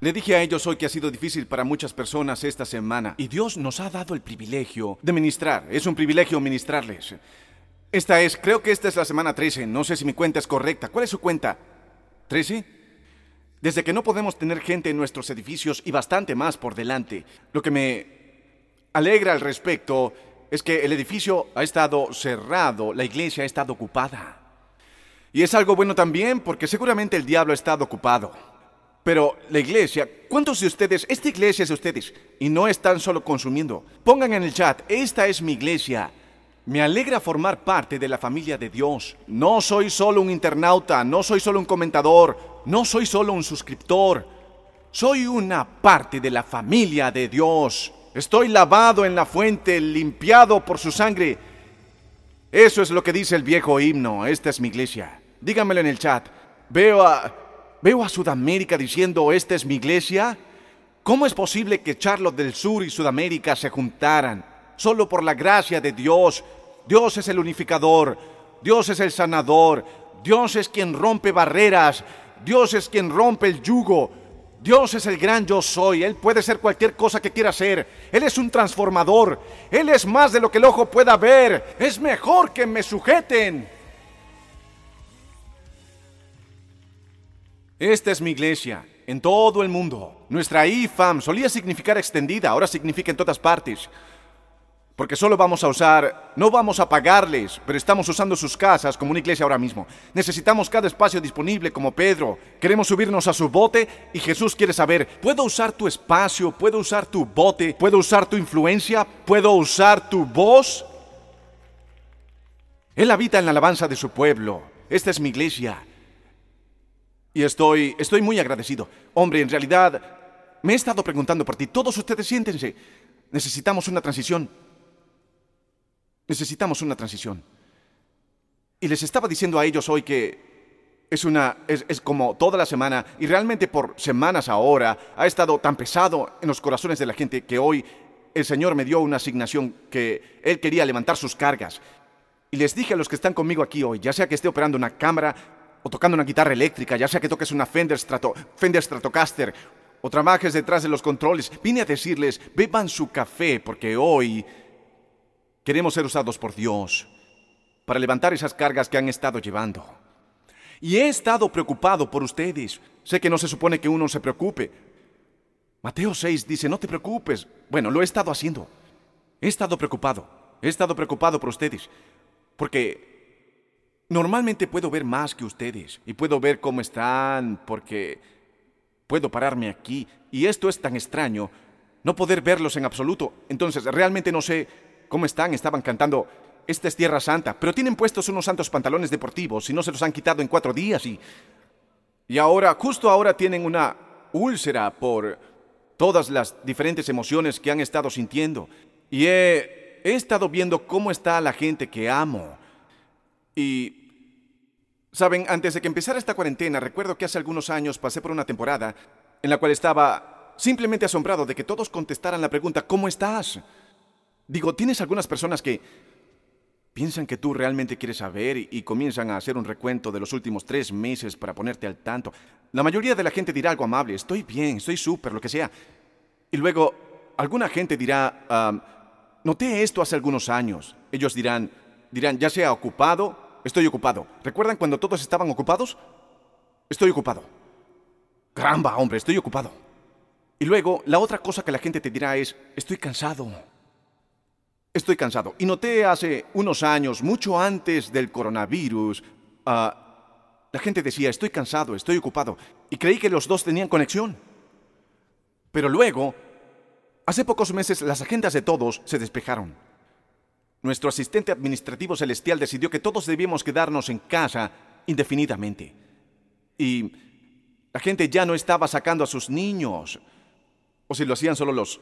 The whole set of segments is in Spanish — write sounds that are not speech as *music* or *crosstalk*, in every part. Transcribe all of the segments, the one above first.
Le dije a ellos hoy que ha sido difícil para muchas personas esta semana y Dios nos ha dado el privilegio de ministrar. Es un privilegio ministrarles. Esta es, creo que esta es la semana 13, no sé si mi cuenta es correcta. ¿Cuál es su cuenta? ¿13? Desde que no podemos tener gente en nuestros edificios y bastante más por delante, lo que me alegra al respecto es que el edificio ha estado cerrado, la iglesia ha estado ocupada. Y es algo bueno también porque seguramente el diablo ha estado ocupado. Pero la iglesia, ¿cuántos de ustedes, esta iglesia es de ustedes y no están solo consumiendo? Pongan en el chat, esta es mi iglesia. Me alegra formar parte de la familia de Dios. No soy solo un internauta, no soy solo un comentador, no soy solo un suscriptor. Soy una parte de la familia de Dios. Estoy lavado en la fuente, limpiado por su sangre. Eso es lo que dice el viejo himno. Esta es mi iglesia. Díganmelo en el chat. Veo a, veo a Sudamérica diciendo, esta es mi iglesia. ¿Cómo es posible que Charlotte del Sur y Sudamérica se juntaran? Solo por la gracia de Dios. Dios es el unificador. Dios es el sanador. Dios es quien rompe barreras. Dios es quien rompe el yugo. Dios es el gran yo soy. Él puede ser cualquier cosa que quiera ser. Él es un transformador. Él es más de lo que el ojo pueda ver. Es mejor que me sujeten. Esta es mi iglesia, en todo el mundo. Nuestra IFAM solía significar extendida, ahora significa en todas partes. Porque solo vamos a usar, no vamos a pagarles, pero estamos usando sus casas como una iglesia ahora mismo. Necesitamos cada espacio disponible como Pedro. Queremos subirnos a su bote y Jesús quiere saber, ¿puedo usar tu espacio? ¿Puedo usar tu bote? ¿Puedo usar tu influencia? ¿Puedo usar tu voz? Él habita en la alabanza de su pueblo. Esta es mi iglesia. Y estoy, estoy muy agradecido. Hombre, en realidad, me he estado preguntando por ti. Todos ustedes siéntense. Necesitamos una transición. Necesitamos una transición. Y les estaba diciendo a ellos hoy que es una es, es, como toda la semana y realmente por semanas ahora ha estado tan pesado en los corazones de la gente que hoy el Señor me dio una asignación que él quería levantar sus cargas. Y les dije a los que están conmigo aquí hoy, ya sea que esté operando una cámara o tocando una guitarra eléctrica, ya sea que toques una Fender, Strato, Fender Stratocaster o trabajes detrás de los controles, vine a decirles, beban su café porque hoy Queremos ser usados por Dios para levantar esas cargas que han estado llevando. Y he estado preocupado por ustedes. Sé que no se supone que uno se preocupe. Mateo 6 dice, no te preocupes. Bueno, lo he estado haciendo. He estado preocupado. He estado preocupado por ustedes. Porque normalmente puedo ver más que ustedes. Y puedo ver cómo están porque puedo pararme aquí. Y esto es tan extraño. No poder verlos en absoluto. Entonces, realmente no sé ¿Cómo están? Estaban cantando Esta es Tierra Santa, pero tienen puestos unos santos pantalones deportivos y no se los han quitado en cuatro días y... Y ahora, justo ahora tienen una úlcera por todas las diferentes emociones que han estado sintiendo. Y he, he estado viendo cómo está la gente que amo. Y, saben, antes de que empezara esta cuarentena, recuerdo que hace algunos años pasé por una temporada en la cual estaba simplemente asombrado de que todos contestaran la pregunta, ¿cómo estás? Digo, tienes algunas personas que piensan que tú realmente quieres saber y, comienzan a hacer un recuento de los últimos tres meses para ponerte al tanto. La mayoría de la gente dirá algo amable, estoy bien, estoy súper, lo que sea. Y luego, alguna gente dirá, um, noté esto hace algunos años. Ellos dirán, dirán, ya sea ocupado, estoy ocupado. ¿Recuerdan cuando todos estaban ocupados? Estoy ocupado. Caramba, hombre, estoy ocupado. Y luego, la otra cosa que la gente te dirá es, estoy cansado. Estoy cansado. Y noté hace unos años, mucho antes del coronavirus, uh, la gente decía, estoy cansado, estoy ocupado. Y creí que los dos tenían conexión. Pero luego, hace pocos meses, las agendas de todos se despejaron. Nuestro asistente administrativo celestial decidió que todos debíamos quedarnos en casa indefinidamente. Y la gente ya no estaba sacando a sus niños. O si lo hacían solo los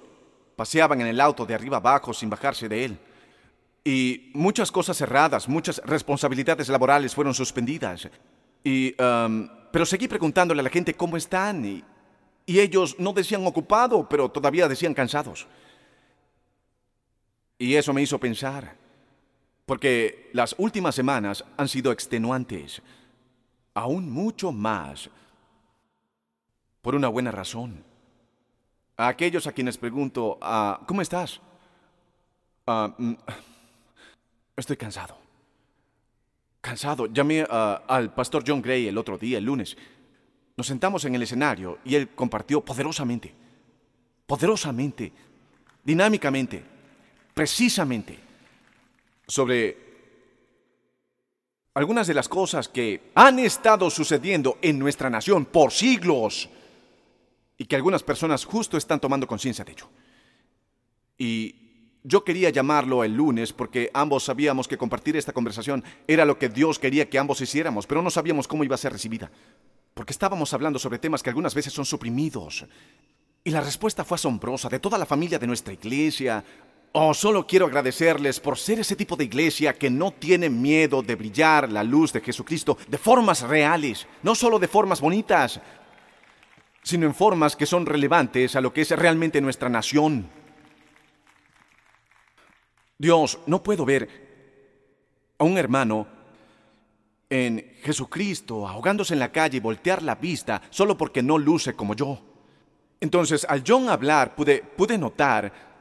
paseaban en el auto de arriba abajo sin bajarse de él. Y muchas cosas cerradas, muchas responsabilidades laborales fueron suspendidas. Y, um, pero seguí preguntándole a la gente cómo están y, y ellos no decían ocupado, pero todavía decían cansados. Y eso me hizo pensar, porque las últimas semanas han sido extenuantes, aún mucho más, por una buena razón. A aquellos a quienes pregunto, ah, ¿cómo estás? Ah, mm, estoy cansado. Cansado. Llamé ah, al pastor John Gray el otro día, el lunes. Nos sentamos en el escenario y él compartió poderosamente, poderosamente, dinámicamente, precisamente, sobre algunas de las cosas que han estado sucediendo en nuestra nación por siglos y que algunas personas justo están tomando conciencia de ello. Y yo quería llamarlo el lunes porque ambos sabíamos que compartir esta conversación era lo que Dios quería que ambos hiciéramos, pero no sabíamos cómo iba a ser recibida. Porque estábamos hablando sobre temas que algunas veces son suprimidos. Y la respuesta fue asombrosa de toda la familia de nuestra iglesia, Oh, solo quiero agradecerles por ser ese tipo de iglesia que no tiene miedo de brillar la luz de Jesucristo de formas reales, no solo de formas bonitas, sino en formas que son relevantes a lo que es realmente nuestra nación. Dios, no puedo ver a un hermano en Jesucristo ahogándose en la calle y voltear la vista solo porque no luce como yo. Entonces, al John hablar, pude, pude notar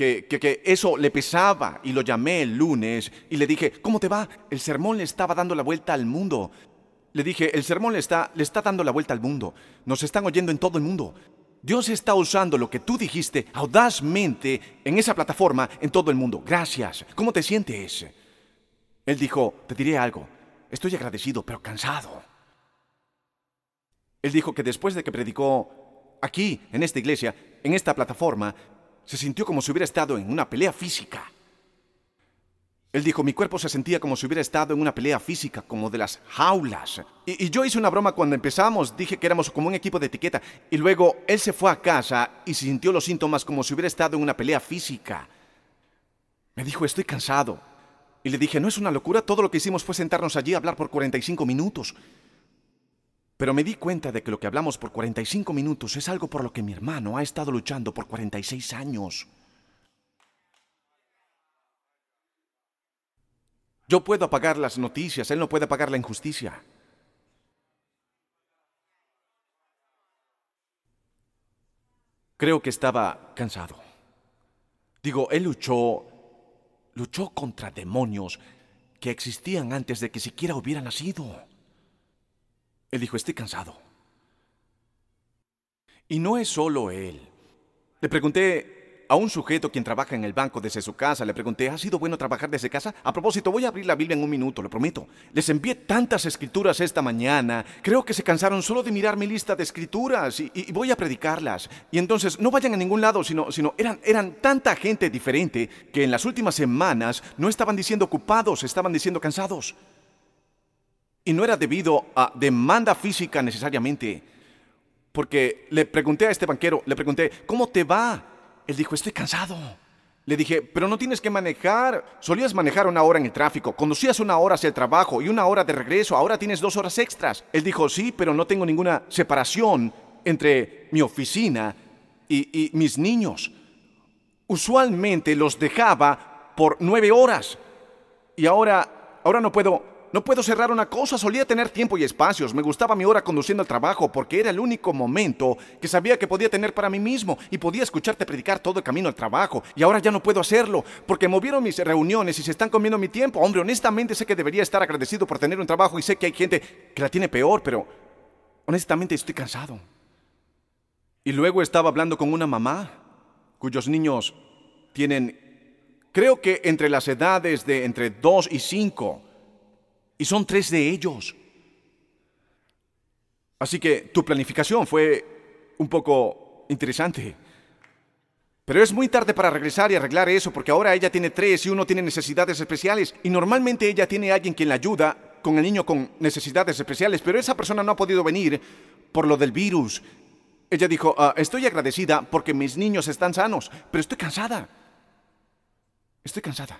que, eso le pesaba y lo llamé el lunes y le dije, ¿cómo te va? El sermón le estaba dando la vuelta al mundo. Le dije, el sermón le está, le está dando la vuelta al mundo. Nos están oyendo en todo el mundo. Dios está usando lo que tú dijiste audazmente en esa plataforma en todo el mundo. Gracias. ¿Cómo te sientes? Él dijo, te diré algo. Estoy agradecido, pero cansado. Él dijo que después de que predicó aquí, en esta iglesia, en esta plataforma, se sintió como si hubiera estado en una pelea física. Él dijo, mi cuerpo se sentía como si hubiera estado en una pelea física, como de las jaulas. Y, yo hice una broma cuando empezamos, dije que éramos como un equipo de etiqueta. Y luego él se fue a casa y sintió los síntomas como si hubiera estado en una pelea física. Me dijo, estoy cansado. Y le dije, no es una locura, todo lo que hicimos fue sentarnos allí a hablar por 45 minutos. Pero me di cuenta de que lo que hablamos por 45 minutos es algo por lo que mi hermano ha estado luchando por 46 años. Yo puedo apagar las noticias, él no puede apagar la injusticia. Creo que estaba cansado. Digo, él luchó, luchó contra demonios que existían antes de que siquiera hubiera nacido. Él dijo, estoy cansado. Y no es solo él. Le pregunté a un sujeto quien trabaja en el banco desde su casa, le pregunté, ¿ha sido bueno trabajar desde casa? A propósito, voy a abrir la Biblia en un minuto, lo prometo. Les envié tantas escrituras esta mañana, creo que se cansaron solo de mirar mi lista de escrituras y, voy a predicarlas. Y entonces no vayan a ningún lado, sino, sino eran, eran tanta gente diferente que en las últimas semanas no estaban diciendo ocupados, estaban diciendo cansados. Y no era debido a demanda física necesariamente, porque le pregunté a este banquero, le pregunté, ¿cómo te va? Él dijo, estoy cansado. Le dije, pero no tienes que manejar. Solías manejar una hora en el tráfico, conducías una hora hacia el trabajo y una hora de regreso, ahora tienes dos horas extras. Él dijo, sí, pero no tengo ninguna separación entre mi oficina y, y mis niños. Usualmente los dejaba por nueve horas y ahora, ahora no puedo no puedo cerrar una cosa, solía tener tiempo y espacios. Me gustaba mi hora conduciendo al trabajo porque era el único momento que sabía que podía tener para mí mismo y podía escucharte predicar todo el camino al trabajo. Y ahora ya no puedo hacerlo porque movieron mis reuniones y se están comiendo mi tiempo. Hombre, honestamente sé que debería estar agradecido por tener un trabajo y sé que hay gente que la tiene peor, pero honestamente estoy cansado. Y luego estaba hablando con una mamá cuyos niños tienen, creo que entre las edades de entre 2 y 5, y son tres de ellos. Así que tu planificación fue un poco interesante. Pero es muy tarde para regresar y arreglar eso porque ahora ella tiene tres y uno tiene necesidades especiales. Y normalmente ella tiene a alguien quien la ayuda con el niño con necesidades especiales, pero esa persona no ha podido venir por lo del virus. Ella dijo, ah, estoy agradecida porque mis niños están sanos, pero estoy cansada. Estoy cansada.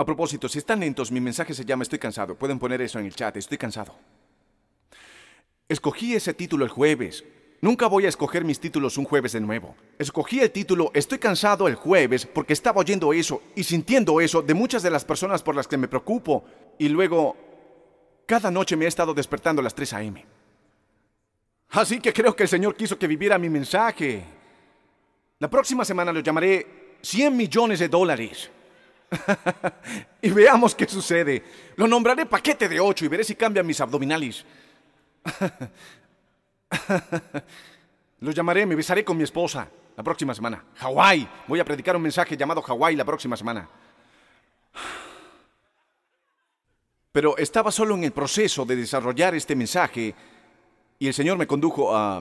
A propósito, si están lentos, mi mensaje se llama Estoy cansado. Pueden poner eso en el chat, estoy cansado. Escogí ese título el jueves. Nunca voy a escoger mis títulos un jueves de nuevo. Escogí el título Estoy cansado el jueves porque estaba oyendo eso y sintiendo eso de muchas de las personas por las que me preocupo. Y luego, cada noche me he estado despertando a las 3 a.m. Así que creo que el Señor quiso que viviera mi mensaje. La próxima semana lo llamaré 100 millones de dólares. *laughs* y veamos qué sucede. Lo nombraré paquete de 8 y veré si cambian mis abdominales. *laughs* lo llamaré, me besaré con mi esposa la próxima semana. Hawái. Voy a predicar un mensaje llamado Hawái la próxima semana. Pero estaba solo en el proceso de desarrollar este mensaje y el Señor me condujo a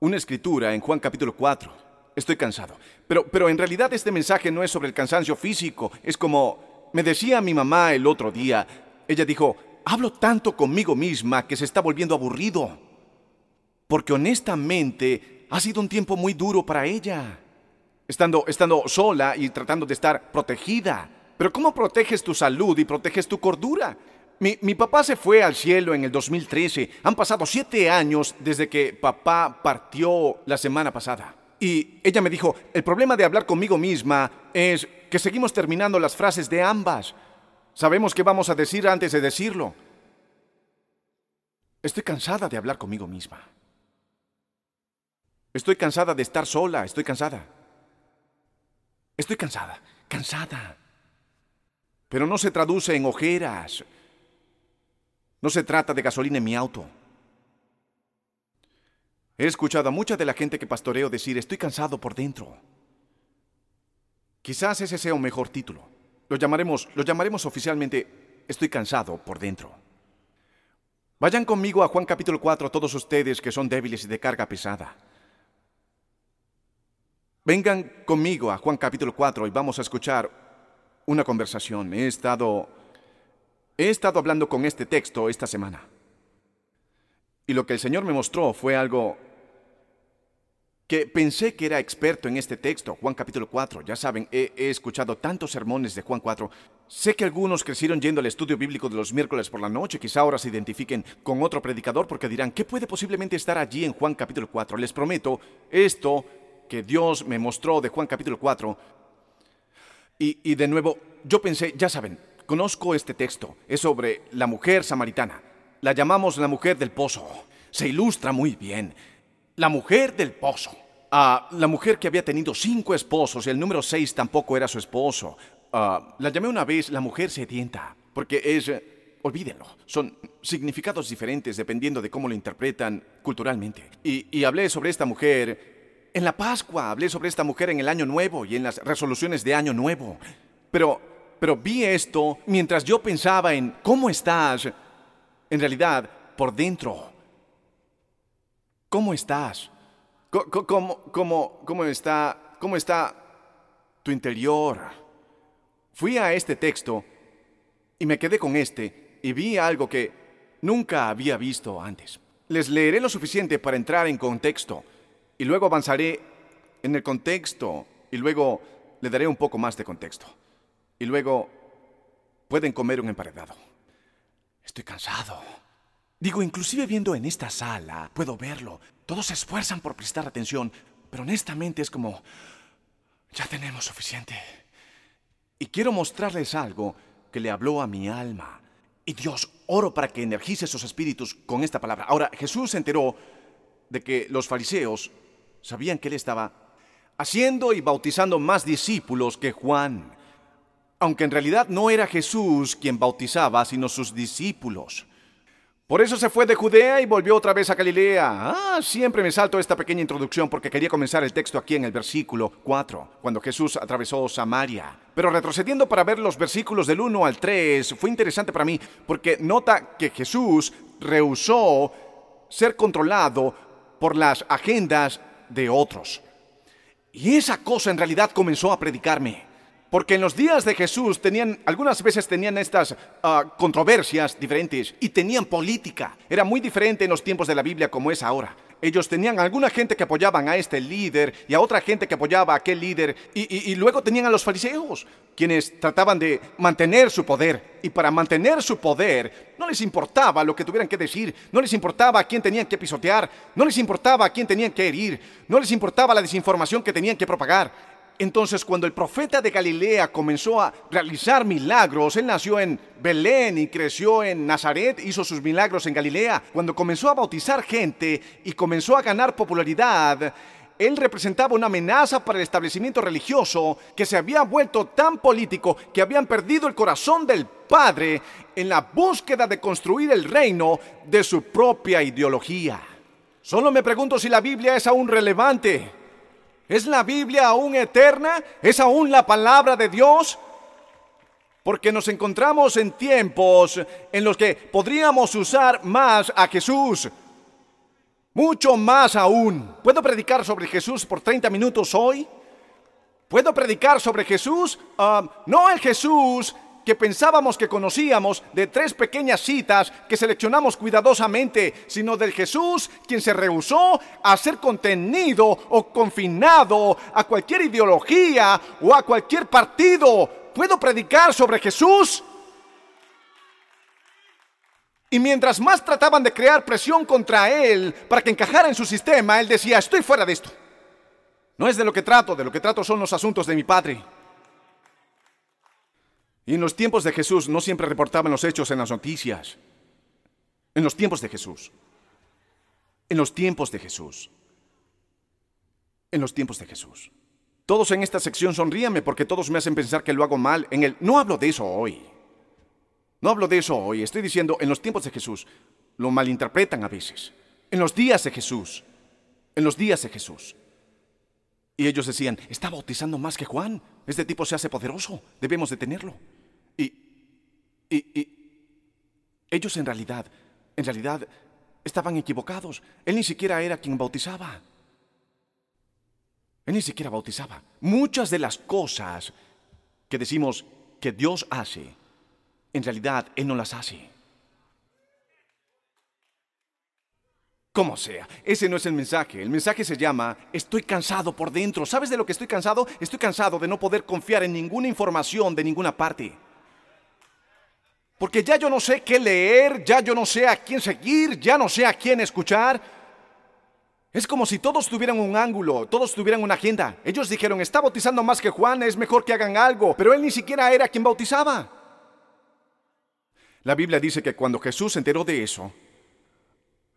una escritura en Juan capítulo 4. Estoy cansado. Pero, pero en realidad este mensaje no es sobre el cansancio físico. Es como me decía mi mamá el otro día. Ella dijo, hablo tanto conmigo misma que se está volviendo aburrido. Porque honestamente ha sido un tiempo muy duro para ella. Estando, estando sola y tratando de estar protegida. Pero ¿cómo proteges tu salud y proteges tu cordura? Mi, papá se fue al cielo en el 2013. Han pasado siete años desde que papá partió la semana pasada. Y ella me dijo, el problema de hablar conmigo misma es que seguimos terminando las frases de ambas. Sabemos qué vamos a decir antes de decirlo. Estoy cansada de hablar conmigo misma. Estoy cansada de estar sola, estoy cansada. Estoy cansada, cansada. Pero no se traduce en ojeras, no se trata de gasolina en mi auto. He escuchado a mucha de la gente que pastoreo decir estoy cansado por dentro. Quizás ese sea un mejor título. Lo llamaremos, lo llamaremos oficialmente Estoy cansado por dentro. Vayan conmigo a Juan capítulo 4 todos ustedes que son débiles y de carga pesada. Vengan conmigo a Juan capítulo 4 y vamos a escuchar una conversación. He estado He estado hablando con este texto esta semana. Y lo que el Señor me mostró fue algo que pensé que era experto en este texto, Juan capítulo 4. Ya saben, he, escuchado tantos sermones de Juan 4. Sé que algunos crecieron yendo al estudio bíblico de los miércoles por la noche. Quizá ahora se identifiquen con otro predicador porque dirán, ¿qué puede posiblemente estar allí en Juan capítulo 4? Les prometo, esto que Dios me mostró de Juan capítulo 4. Y, y de nuevo, yo pensé, ya saben, Conozco este texto. Es sobre la mujer samaritana. La llamamos la mujer del pozo. Se ilustra muy bien. La mujer del pozo. Ah, la mujer que había tenido cinco esposos y el número seis tampoco era su esposo. Ah, la llamé una vez la mujer sedienta, porque es... Eh, olvídenlo, son significados diferentes dependiendo de cómo lo interpretan culturalmente. Y, hablé sobre esta mujer en la Pascua, hablé sobre esta mujer en el Año Nuevo y en las resoluciones de Año Nuevo. Pero vi esto mientras yo pensaba en cómo estás, en realidad, por dentro. ¿Cómo estás? ¿Cómo, cómo, cómo, está, cómo está tu interior? Fui a este texto y me quedé con este y vi algo que nunca había visto antes. Les leeré lo suficiente para entrar en contexto y luego avanzaré en el contexto y luego le daré un poco más de contexto. Y luego pueden comer un emparedado. Estoy cansado. Digo, inclusive viendo en esta sala, puedo verlo. Todos se esfuerzan por prestar atención, pero honestamente es como, ya tenemos suficiente. Y quiero mostrarles algo que le habló a mi alma. Y Dios, oro para que energice sus espíritus con esta palabra. Ahora, Jesús se enteró de que los fariseos sabían que él estaba haciendo y bautizando más discípulos que Juan aunque en realidad no era Jesús quien bautizaba, sino sus discípulos. Por eso se fue de Judea y volvió otra vez a Galilea. Ah, siempre me salto esta pequeña introducción porque quería comenzar el texto aquí en el versículo 4, cuando Jesús atravesó Samaria. Pero retrocediendo para ver los versículos del 1 al 3, fue interesante para mí porque nota que Jesús rehusó ser controlado por las agendas de otros. Y esa cosa en realidad comenzó a predicarme. Porque en los días de Jesús tenían, algunas veces tenían estas ah, controversias diferentes y tenían política. Era muy diferente en los tiempos de la Biblia como es ahora. Ellos tenían alguna gente que apoyaban a este líder y a otra gente que apoyaba a aquel líder. Y, y luego tenían a los fariseos, quienes trataban de mantener su poder. Y para mantener su poder, no les importaba lo que tuvieran que decir, no les importaba a quién tenían que pisotear, no les importaba a quién tenían que herir, no les importaba la desinformación que tenían que propagar Entonces, cuando el profeta de Galilea comenzó a realizar milagros, él nació en Belén y creció en Nazaret, hizo sus milagros en Galilea. Cuando comenzó a bautizar gente y comenzó a ganar popularidad, él representaba una amenaza para el establecimiento religioso que se había vuelto tan político que habían perdido el corazón del Padre en la búsqueda de construir el reino de su propia ideología. Solo me pregunto si la Biblia es aún relevante. ¿Es la Biblia aún eterna? ¿Es aún la palabra de Dios? Porque nos encontramos en tiempos en los que podríamos usar más a Jesús. Mucho más aún. ¿Puedo predicar sobre Jesús por 30 minutos hoy? ¿Puedo predicar sobre Jesús? Ah, no el Jesús que pensábamos que conocíamos de tres pequeñas citas que seleccionamos cuidadosamente, sino del Jesús quien se rehusó a ser contenido o confinado a cualquier ideología o a cualquier partido. ¿Puedo predicar sobre Jesús? Y mientras más trataban de crear presión contra él para que encajara en su sistema, él decía, estoy fuera de esto. No es de lo que trato, de lo que trato son los asuntos de mi padre. Y en los tiempos de Jesús no siempre reportaban los hechos en las noticias. En los tiempos de Jesús. En los tiempos de Jesús. En los tiempos de Jesús. Todos en esta sección sonríame porque todos me hacen pensar que lo hago mal. En el no hablo de eso hoy. No hablo de eso hoy. Estoy diciendo en los tiempos de Jesús. Lo malinterpretan a veces. En los días de Jesús. En los días de Jesús. Y ellos decían, está bautizando más que Juan. Este tipo se hace poderoso. Debemos detenerlo. Y, ellos en realidad, en realidad, estaban equivocados. Él ni siquiera era quien bautizaba. Él ni siquiera bautizaba. Muchas de las cosas que decimos que Dios hace, en realidad Él no las hace. Como sea, ese no es el mensaje. El mensaje se llama, estoy cansado por dentro. ¿Sabes de lo que estoy cansado? Estoy cansado de no poder confiar en ninguna información de ninguna parte. Porque ya yo no sé qué leer, ya yo no sé a quién seguir, ya no sé a quién escuchar. Es como si todos tuvieran un ángulo, todos tuvieran una agenda. Ellos dijeron, está bautizando más que Juan, es mejor que hagan algo, pero él ni siquiera era quien bautizaba. La Biblia dice que cuando Jesús se enteró de eso,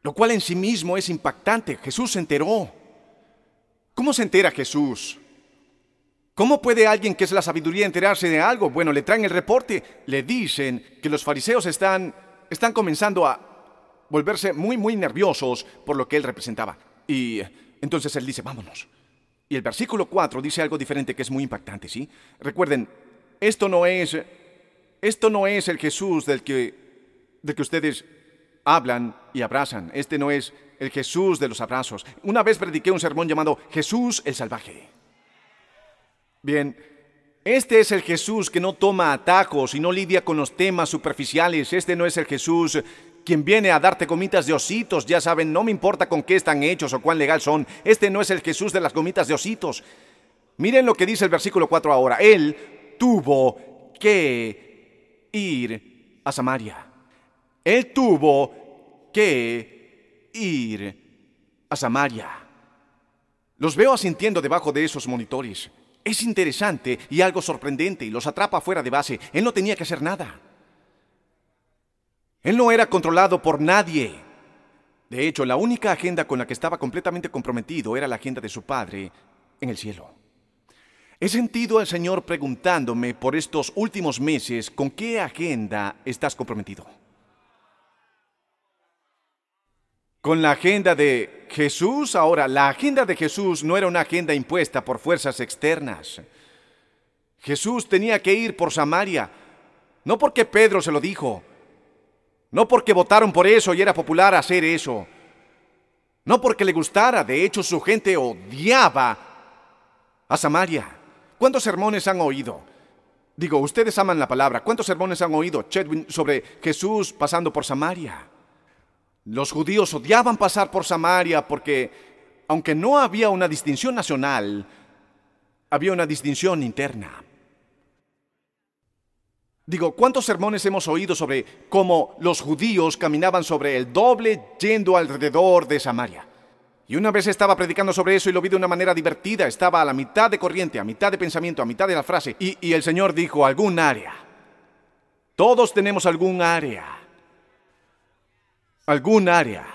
lo cual en sí mismo es impactante, Jesús se enteró. ¿Cómo se entera Jesús? ¿Cómo puede alguien que es la sabiduría enterarse de algo? Bueno, le traen el reporte, le dicen que los fariseos están, están comenzando a volverse muy, muy nerviosos por lo que él representaba. Y entonces él dice, vámonos. Y el versículo 4 dice algo diferente que es muy impactante, ¿sí? Recuerden, esto no es, esto no es el Jesús del que, del que ustedes hablan y abrazan. Este no es el Jesús de los abrazos. Una vez prediqué un sermón llamado Jesús el Salvaje. Bien, este es el Jesús que no toma atajos y no lidia con los temas superficiales. Este no es el Jesús quien viene a darte gomitas de ositos. Ya saben, no me importa con qué están hechos o cuán legal son. Este no es el Jesús de las gomitas de ositos. Miren lo que dice el versículo 4 ahora. Él tuvo que ir a Samaria. Él tuvo que ir a Samaria. Los veo asintiendo debajo de esos monitores. Es interesante y algo sorprendente y los atrapa fuera de base. Él no tenía que hacer nada. Él no era controlado por nadie. De hecho, la única agenda con la que estaba completamente comprometido era la agenda de su Padre en el cielo. He sentido al Señor preguntándome por estos últimos meses con qué agenda estás comprometido. Con la agenda de Jesús, ahora, la agenda de Jesús no era una agenda impuesta por fuerzas externas. Jesús tenía que ir por Samaria, no porque Pedro se lo dijo, no porque votaron por eso y era popular hacer eso, no porque le gustara, de hecho su gente odiaba a Samaria. ¿Cuántos sermones han oído? Digo, ustedes aman la palabra. ¿Cuántos sermones han oído, sobre Jesús pasando por Samaria? Los judíos odiaban pasar por Samaria porque, aunque no había una distinción nacional, había una distinción interna. Digo, ¿cuántos sermones hemos oído sobre cómo los judíos caminaban sobre el doble yendo alrededor de Samaria? Y una vez estaba predicando sobre eso y lo vi de una manera divertida. Estaba a la mitad de corriente, a mitad de pensamiento, a mitad de la frase. Y, y el Señor dijo, algún área. Todos tenemos algún área. Algún área.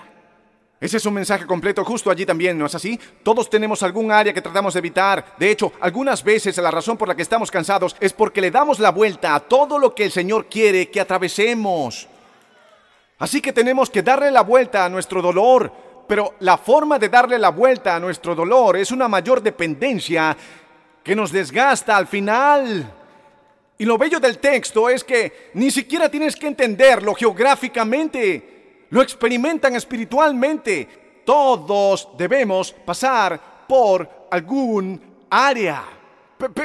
Ese es un mensaje completo justo allí también, ¿no es así? Todos tenemos algún área que tratamos de evitar. De hecho, algunas veces la razón por la que estamos cansados es porque le damos la vuelta a todo lo que el Señor quiere que atravesemos. Así que tenemos que darle la vuelta a nuestro dolor, pero la forma de darle la vuelta a nuestro dolor es una mayor dependencia que nos desgasta al final. Y lo bello del texto es que ni siquiera tienes que entenderlo geográficamente, lo experimentan espiritualmente. Todos debemos pasar por algún área.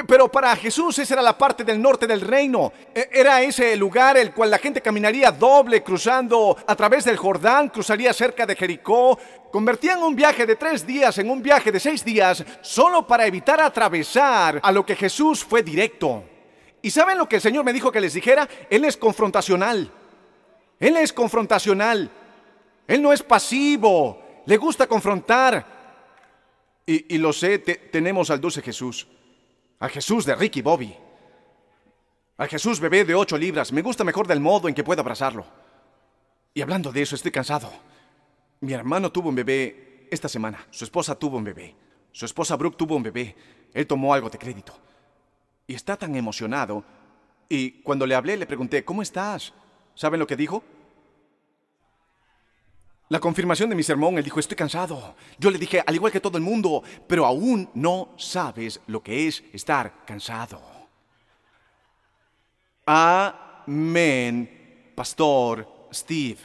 Pero para Jesús esa era la parte del norte del reino. E, era ese lugar el cual la gente caminaría doble cruzando a través del Jordán, cruzaría cerca de Jericó. Convertían un viaje de tres días en un viaje de seis días solo para evitar atravesar a lo que Jesús fue directo. ¿Y saben lo que el Señor me dijo que les dijera? Él es confrontacional. Él es confrontacional. Él no es pasivo. Le gusta confrontar. Y, lo sé, tenemos al dulce Jesús. A Jesús de Ricky Bobby. A Jesús bebé de ocho libras. Me gusta mejor del modo en que puedo abrazarlo. Y hablando de eso, estoy cansado. Mi hermano tuvo un bebé esta semana. Su esposa tuvo un bebé. Su esposa Brooke tuvo un bebé. Él tomó algo de crédito. Y está tan emocionado. Y cuando le hablé, le pregunté, ¿cómo estás? ¿Saben lo que dijo? La confirmación de mi sermón, él dijo, estoy cansado. Yo le dije, al igual que todo el mundo, pero aún no sabes lo que es estar cansado. Amén, Pastor Steve.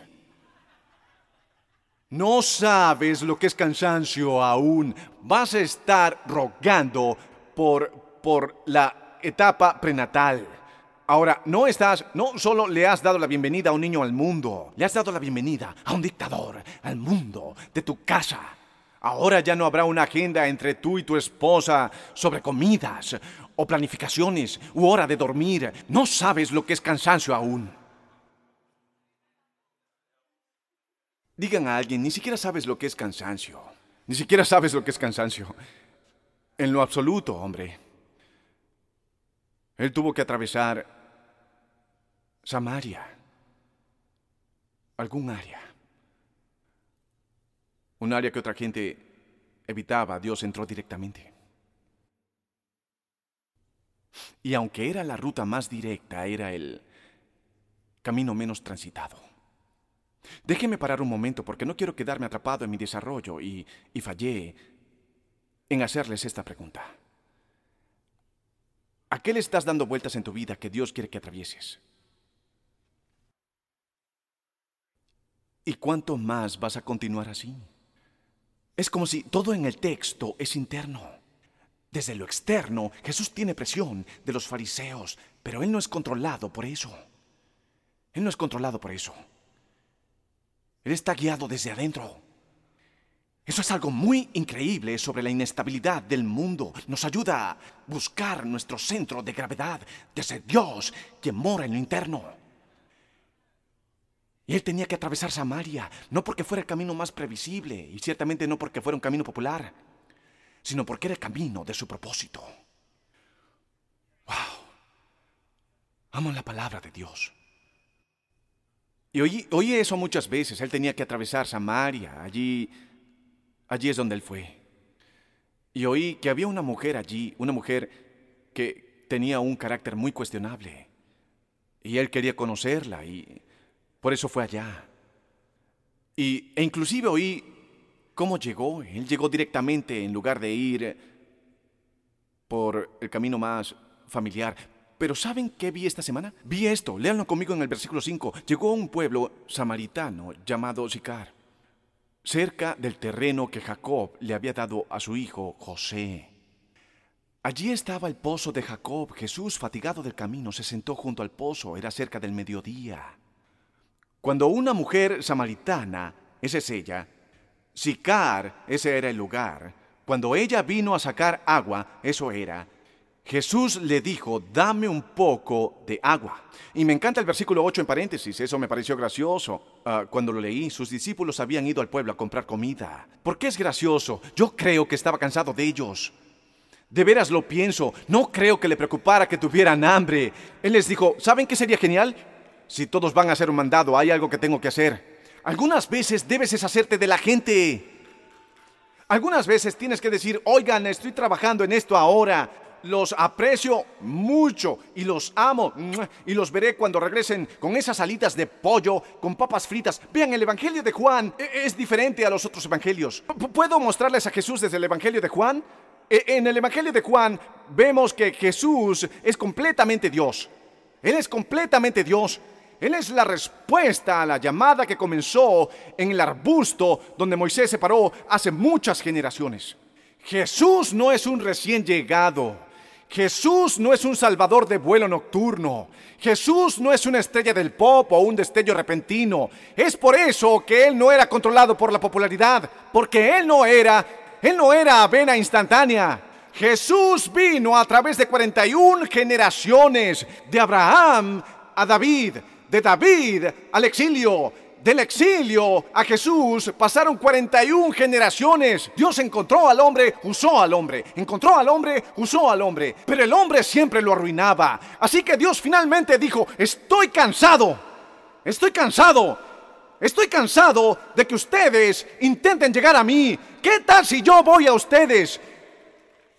No sabes lo que es cansancio aún. Vas a estar rogando por, por la etapa prenatal. Ahora, no estás, no solo le has dado la bienvenida a un niño al mundo, le has dado la bienvenida a un dictador, al mundo de tu casa. Ahora ya no habrá una agenda entre tú y tu esposa sobre comidas o planificaciones u hora de dormir. No sabes lo que es cansancio aún. Digan a alguien, ni siquiera sabes lo que es cansancio. Ni siquiera sabes lo que es cansancio. En lo absoluto, hombre. Él tuvo que atravesar Samaria, algún área, un área que otra gente evitaba, Dios entró directamente. Y aunque era la ruta más directa, era el camino menos transitado. Déjeme parar un momento porque no quiero quedarme atrapado en mi desarrollo y, y fallé en hacerles esta pregunta. ¿A qué le estás dando vueltas en tu vida que Dios quiere que atravieses? ¿Y cuánto más vas a continuar así? Es como si todo en el texto es interno. Desde lo externo, Jesús tiene presión de los fariseos, pero Él no es controlado por eso. Él no es controlado por eso. Él está guiado desde adentro. Eso es algo muy increíble sobre la inestabilidad del mundo. Nos ayuda a buscar nuestro centro de gravedad desde Dios, que mora en lo interno. Y él tenía que atravesar Samaria, no porque fuera el camino más previsible, y ciertamente no porque fuera un camino popular, sino porque era el camino de su propósito. ¡Wow! Amo la palabra de Dios. Y oí, oí eso muchas veces. Él tenía que atravesar Samaria. Allí, allí es donde él fue. Y oí que había una mujer allí, una mujer que tenía un carácter muy cuestionable. Y él quería conocerla y por eso fue allá. Y, e inclusive oí cómo llegó. Él llegó directamente en lugar de ir por el camino más familiar. Pero ¿saben qué vi esta semana? Vi esto, léanlo conmigo en el versículo 5. Llegó a un pueblo samaritano llamado Sicar, cerca del terreno que Jacob le había dado a su hijo José. Allí estaba el pozo de Jacob. Jesús, fatigado del camino, se sentó junto al pozo. Era cerca del mediodía. Cuando una mujer samaritana, esa es ella, Sicar, ese era el lugar, cuando ella vino a sacar agua, eso era, Jesús le dijo, dame un poco de agua. Y me encanta el versículo 8 en paréntesis, eso me pareció gracioso. Ah, cuando lo leí, sus discípulos habían ido al pueblo a comprar comida. ¿Por qué es gracioso? Yo creo que estaba cansado de ellos. De veras lo pienso, no creo que le preocupara que tuvieran hambre. Él les dijo, ¿saben qué sería genial? Si todos van a hacer un mandado, hay algo que tengo que hacer. Algunas veces debes deshacerte de la gente. Algunas veces tienes que decir, oigan, estoy trabajando en esto ahora los aprecio mucho y los amo y los veré cuando regresen con esas alitas de pollo, con papas fritas. Vean, el Evangelio de Juan e, es diferente a los otros evangelios. ¿Puedo mostrarles a Jesús desde el Evangelio de Juan? E, en el Evangelio de Juan vemos que Jesús es completamente Dios. Él es completamente Dios. Él es la respuesta a la llamada que comenzó en el arbusto donde Moisés se paró hace muchas generaciones. Jesús no es un recién llegado. Jesús no es un salvador de vuelo nocturno. Jesús no es una estrella del pop o un destello repentino. Es por eso que Él no era controlado por la popularidad, porque Él no era, Él no era avena instantánea. Jesús vino a través de 41 generaciones, de Abraham a David, de David al exilio, del exilio a Jesús pasaron 41 generaciones. Dios encontró al hombre, usó al hombre. Encontró al hombre, usó al hombre. Pero el hombre siempre lo arruinaba. Así que Dios finalmente dijo, estoy cansado. Estoy cansado. Estoy cansado de que ustedes intenten llegar a mí. ¿Qué tal si yo voy a ustedes?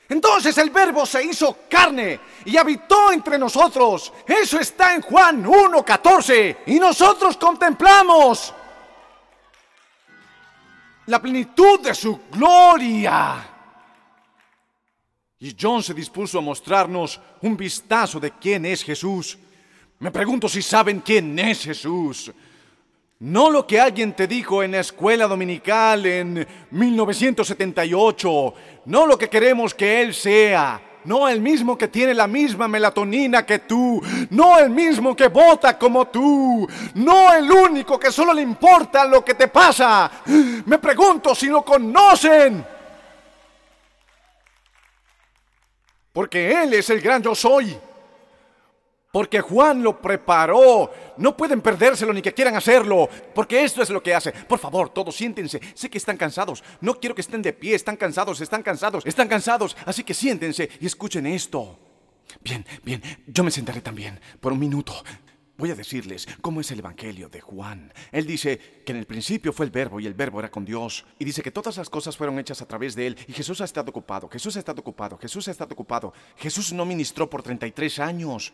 Entonces el verbo se hizo carne y habitó entre nosotros. Eso está en Juan 1.14. Y nosotros contemplamos la plenitud de su gloria. Y John se dispuso a mostrarnos un vistazo de quién es Jesús. Me pregunto si saben quién es Jesús. No lo que alguien te dijo en la escuela dominical en 1978, no lo que queremos que Él sea, no el mismo que tiene la misma melatonina que tú, no el mismo que vota como tú, no el único que solo le importa lo que te pasa. Me pregunto si lo conocen. Porque Él es el gran yo soy porque Juan lo preparó. No pueden perdérselo ni que quieran hacerlo, porque esto es lo que hace. Por favor, todos siéntense. Sé que están cansados. No quiero que estén de pie. Están cansados, están cansados, están cansados. Así que siéntense y escuchen esto. Bien, bien, yo me sentaré también por un minuto. Voy a decirles cómo es el Evangelio de Juan. Él dice que en el principio fue el verbo y el verbo era con Dios. Y dice que todas las cosas fueron hechas a través de él. Y Jesús ha estado ocupado, Jesús ha estado ocupado, Jesús ha estado ocupado. Jesús no ministró por 33 años.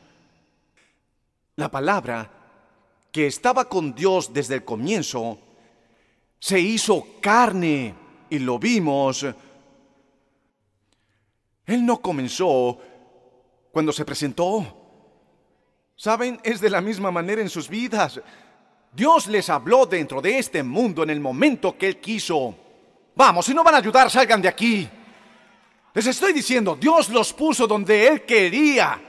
La palabra que estaba con Dios desde el comienzo se hizo carne y lo vimos. Él no comenzó cuando se presentó. Saben, es de la misma manera en sus vidas. Dios les habló dentro de este mundo en el momento que Él quiso. Vamos, si no van a ayudar, salgan de aquí. Les estoy diciendo, Dios los puso donde Él quería.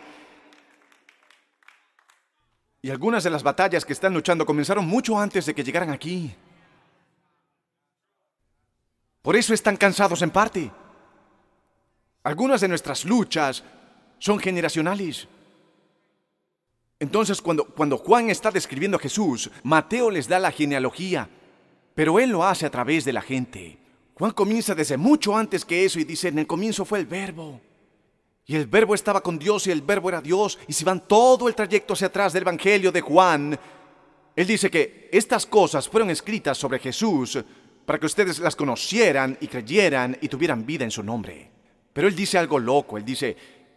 Y algunas de las batallas que están luchando comenzaron mucho antes de que llegaran aquí. Por eso están cansados en parte. Algunas de nuestras luchas son generacionales. Entonces, cuando, cuando Juan está describiendo a Jesús, Mateo les da la genealogía, pero él lo hace a través de la gente. Juan comienza desde mucho antes que eso y dice, en el comienzo fue el verbo. Y el verbo estaba con Dios y el verbo era Dios. Y si van todo el trayecto hacia atrás del Evangelio de Juan, él dice que estas cosas fueron escritas sobre Jesús para que ustedes las conocieran y creyeran y tuvieran vida en su nombre. Pero él dice algo loco, él dice,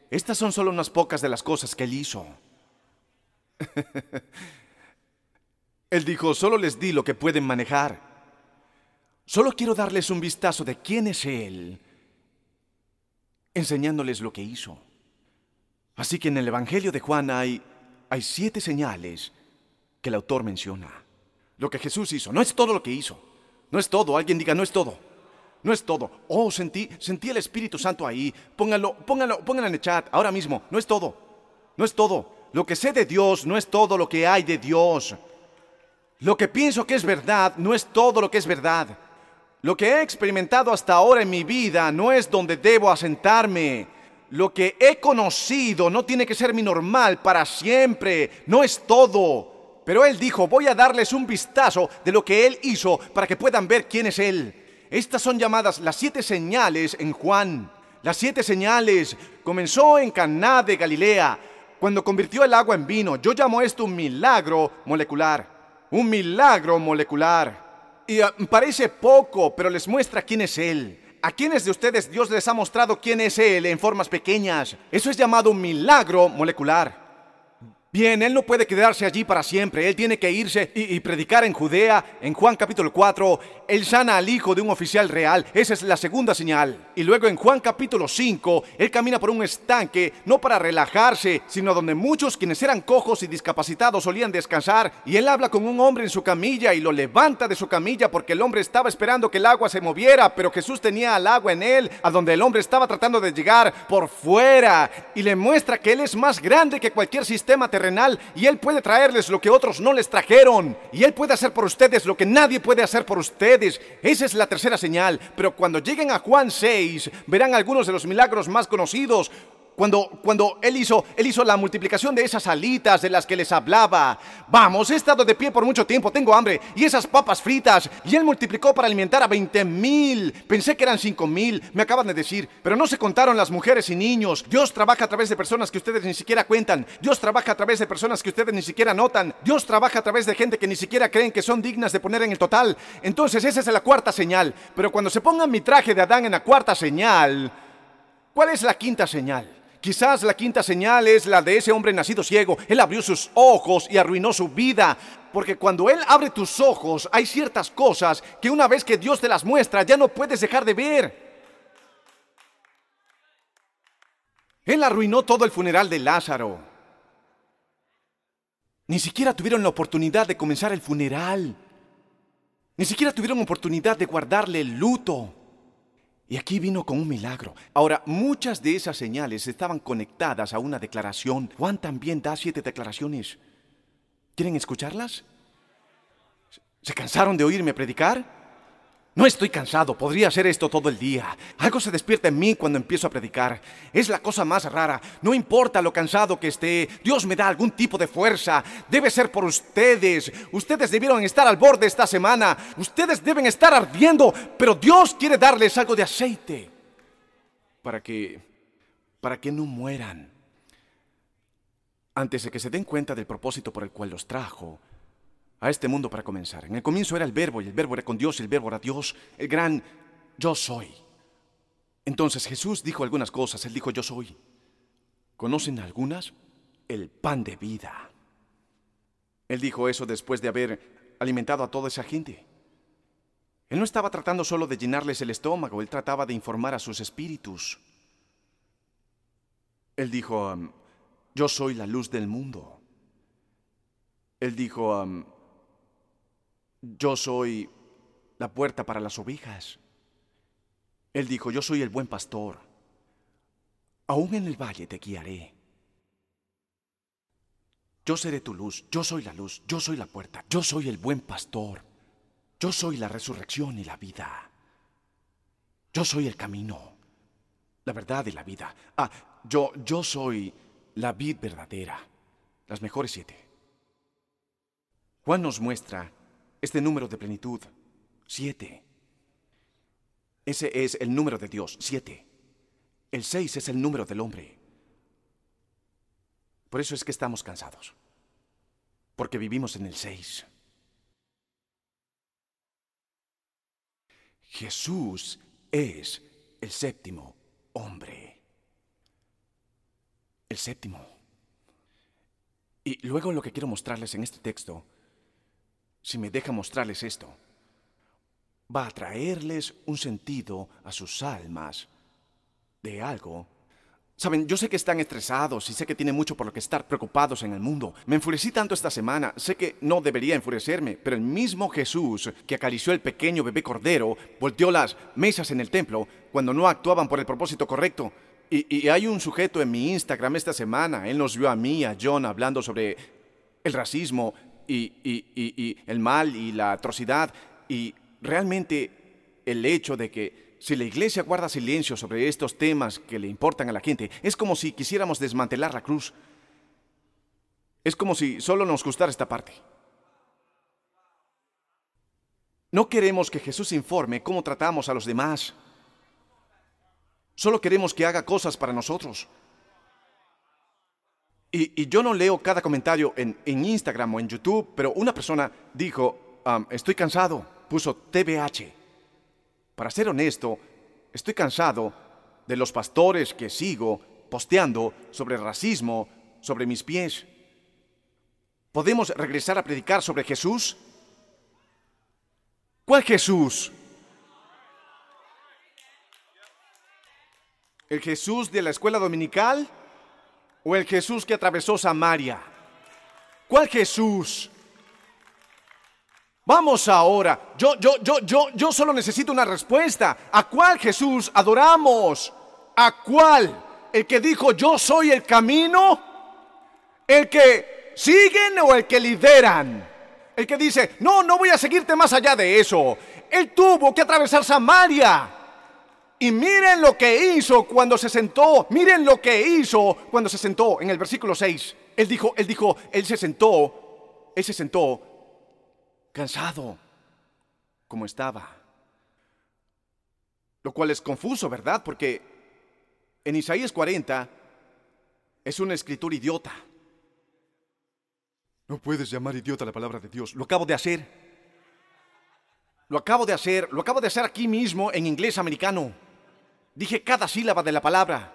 estas son solo unas pocas de las cosas que él hizo. *laughs* él dijo, solo les di lo que pueden manejar. Solo quiero darles un vistazo de quién es Él enseñándoles lo que hizo. Así que en el Evangelio de Juan hay, hay siete señales que el autor menciona. Lo que Jesús hizo, no es todo lo que hizo. No es todo, alguien diga, no es todo. No es todo. Oh, sentí, sentí el Espíritu Santo ahí. Pónganlo, pónganlo, pónganlo en el chat, ahora mismo. No es todo. No es todo. Lo que sé de Dios no es todo lo que hay de Dios. Lo que pienso que es verdad no es todo lo que es verdad. Lo que he experimentado hasta ahora en mi vida no es donde debo asentarme. lo que he conocido no tiene que ser mi normal para siempre, no es todo. Pero él dijo, voy a darles un vistazo de lo que él hizo para que puedan ver quién es él. Estas son llamadas las siete señales en Juan. Las siete señales comenzó en Caná de Galilea, cuando convirtió el agua en vino. Yo llamo esto un milagro molecular. Un milagro molecular. Y ah, parece poco, pero les muestra quién es él. ¿A quiénes de ustedes Dios les ha mostrado quién es Él en formas pequeñas? Eso es llamado milagro molecular. Bien, él no puede quedarse allí para siempre, él tiene que irse y, predicar en Judea. En Juan capítulo 4, él sana al hijo de un oficial real, esa es la segunda señal. Y luego en Juan capítulo 5, él camina por un estanque, no para relajarse, sino donde muchos quienes eran cojos y discapacitados solían descansar. Y él habla con un hombre en su camilla y lo levanta de su camilla porque el hombre estaba esperando que el agua se moviera, pero Jesús tenía el agua en él, a donde el hombre estaba tratando de llegar por fuera. Y le muestra que él es más grande que cualquier sistema y Él puede traerles lo que otros no les trajeron. Y Él puede hacer por ustedes lo que nadie puede hacer por ustedes. Esa es la tercera señal. Pero cuando lleguen a Juan 6, verán algunos de los milagros más conocidos. Cuando, cuando él, hizo, él hizo la multiplicación de esas alitas de las que les hablaba. Vamos, he estado de pie por mucho tiempo, tengo hambre. Y esas papas fritas. Y él multiplicó para alimentar a 20 mil. Pensé que eran 5 mil, me acaban de decir. Pero no se contaron las mujeres y niños. Dios trabaja a través de personas que ustedes ni siquiera cuentan. Dios trabaja a través de personas que ustedes ni siquiera notan. Dios trabaja a través de gente que ni siquiera creen que son dignas de poner en el total. Entonces esa es la cuarta señal. Pero cuando se pongan mi traje de Adán en la cuarta señal, ¿cuál es la quinta señal? Quizás la quinta señal es la de ese hombre nacido ciego. Él abrió sus ojos y arruinó su vida. Porque cuando Él abre tus ojos, hay ciertas cosas que una vez que Dios te las muestra, ya no puedes dejar de ver. Él arruinó todo el funeral de Lázaro. Ni siquiera tuvieron la oportunidad de comenzar el funeral. Ni siquiera tuvieron oportunidad de guardarle el luto. Y aquí vino con un milagro. Ahora, muchas de esas señales estaban conectadas a una declaración. Juan también da siete declaraciones. ¿Quieren escucharlas? ¿Se cansaron de oírme predicar? No estoy cansado, podría hacer esto todo el día. Algo se despierta en mí cuando empiezo a predicar. Es la cosa más rara. No importa lo cansado que esté, Dios me da algún tipo de fuerza. Debe ser por ustedes. Ustedes debieron estar al borde esta semana. Ustedes deben estar ardiendo, pero Dios quiere darles algo de aceite para que para que no mueran. Antes de que se den cuenta del propósito por el cual los trajo, a este mundo para comenzar. En el comienzo era el verbo y el verbo era con Dios y el verbo era Dios, el gran yo soy. Entonces Jesús dijo algunas cosas, él dijo yo soy. ¿Conocen algunas? El pan de vida. Él dijo eso después de haber alimentado a toda esa gente. Él no estaba tratando solo de llenarles el estómago, él trataba de informar a sus espíritus. Él dijo, yo soy la luz del mundo. Él dijo, yo soy la puerta para las ovejas. Él dijo, yo soy el buen pastor. Aún en el valle te guiaré. Yo seré tu luz, yo soy la luz, yo soy la puerta, yo soy el buen pastor. Yo soy la resurrección y la vida. Yo soy el camino, la verdad y la vida. Ah, yo, yo soy la vid verdadera, las mejores siete. Juan nos muestra este número de plenitud, siete. Ese es el número de Dios, siete. El seis es el número del hombre. Por eso es que estamos cansados, porque vivimos en el seis. Jesús es el séptimo hombre. El séptimo. Y luego lo que quiero mostrarles en este texto si me deja mostrarles esto, va a traerles un sentido a sus almas de algo. Saben, yo sé que están estresados y sé que tienen mucho por lo que estar preocupados en el mundo. Me enfurecí tanto esta semana, sé que no debería enfurecerme, pero el mismo Jesús que acarició el pequeño bebé cordero, volteó las mesas en el templo cuando no actuaban por el propósito correcto. Y, y hay un sujeto en mi Instagram esta semana, él nos vio a mí, a John, hablando sobre el racismo y, el mal y la atrocidad y realmente el hecho de que si la iglesia guarda silencio sobre estos temas que le importan a la gente, es como si quisiéramos desmantelar la cruz. Es como si solo nos gustara esta parte. No queremos que Jesús informe cómo tratamos a los demás. Solo queremos que haga cosas para nosotros. Y, yo no leo cada comentario en, Instagram o en YouTube, pero una persona dijo, estoy cansado, puso TBH. Para ser honesto, estoy cansado de los pastores que sigo posteando sobre racismo sobre mis pies. ¿Podemos regresar a predicar sobre Jesús? ¿Cuál Jesús? ¿El Jesús de la escuela dominical o el Jesús que atravesó Samaria? ¿Cuál Jesús? Vamos ahora. Yo, yo, yo, yo, yo solo necesito una respuesta. ¿A cuál Jesús adoramos? ¿A cuál? ¿El que dijo yo soy el camino? ¿El que siguen o el que lideran? El que dice, no, no voy a seguirte más allá de eso. Él tuvo que atravesar Samaria. Y miren lo que hizo cuando se sentó, miren lo que hizo cuando se sentó en el versículo 6. Él dijo, él dijo, él se sentó, él se sentó cansado como estaba. Lo cual es confuso, ¿verdad? Porque en Isaías 40 es una escritura idiota. No puedes llamar idiota la palabra de Dios. Lo acabo de hacer. Lo acabo de hacer. Lo acabo de hacer aquí mismo en inglés americano. Dije cada sílaba de la palabra.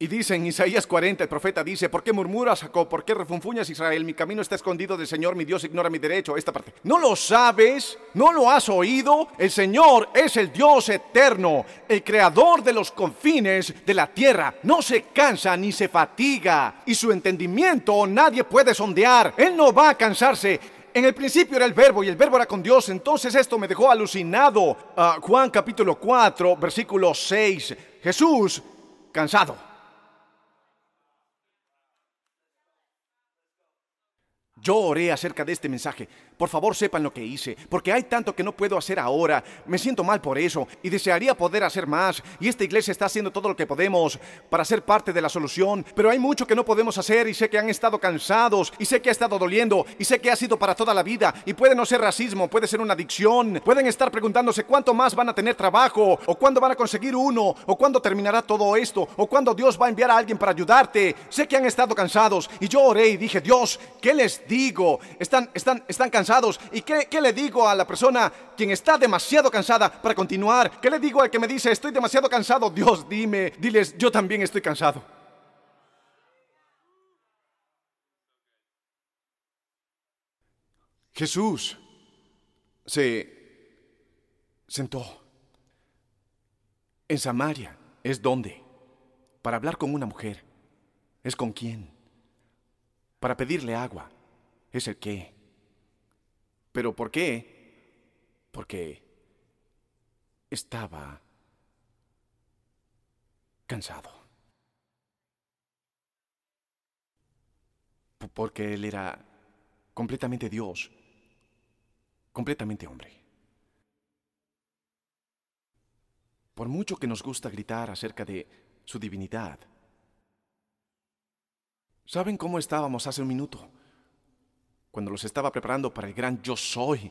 Y dice en Isaías 40, el profeta dice, ¿por qué murmuras, Jacob? ¿Por qué refunfuñas, Israel? Mi camino está escondido del Señor, mi Dios ignora mi derecho. Esta parte. ¿No lo sabes? ¿No lo has oído? El Señor es el Dios eterno, el creador de los confines de la tierra. No se cansa ni se fatiga, y su entendimiento nadie puede sondear. Él no va a cansarse. En el principio era el verbo y el verbo era con Dios. Entonces esto me dejó alucinado. Ah, Juan capítulo 4, versículo 6. Jesús cansado. Yo oré acerca de este mensaje. Por favor sepan lo que hice, porque hay tanto que no puedo hacer ahora. Me siento mal por eso y desearía poder hacer más. Y esta iglesia está haciendo todo lo que podemos para ser parte de la solución. Pero hay mucho que no podemos hacer y sé que han estado cansados y sé que ha estado doliendo y sé que ha sido para toda la vida. Y puede no ser racismo, puede ser una adicción. Pueden estar preguntándose cuánto más van a tener trabajo o cuándo van a conseguir uno o cuándo terminará todo esto o cuándo Dios va a enviar a alguien para ayudarte. Sé que han estado cansados y yo oré y dije, Dios, ¿qué les digo? Están, están, están ¿Y qué, qué le digo a la persona quien está demasiado cansada para continuar? ¿Qué le digo al que me dice, estoy demasiado cansado? Dios, dime, diles, yo también estoy cansado. Jesús se sentó en Samaria. ¿Es donde? Para hablar con una mujer. ¿Es con quién? Para pedirle agua es el qué. ¿Pero por qué? Porque estaba cansado. Porque él era completamente Dios, completamente hombre. Por mucho que nos gusta gritar acerca de su divinidad, ¿saben cómo estábamos hace un minuto? Cuando los estaba preparando para el gran yo soy,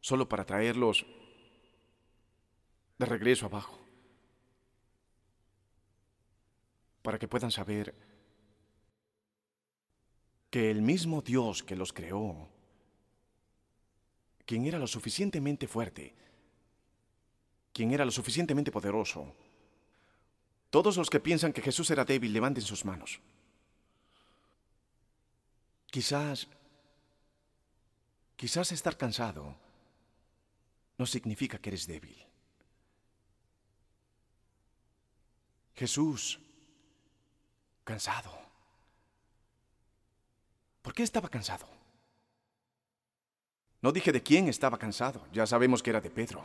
solo para traerlos de regreso abajo, para que puedan saber que el mismo Dios que los creó, quien era lo suficientemente fuerte, quien era lo suficientemente poderoso, todos los que piensan que Jesús era débil, levanten sus manos. Quizás Quizás estar cansado no significa que eres débil. Jesús, cansado. ¿Por qué estaba cansado? No dije de quién estaba cansado, ya sabemos que era de Pedro.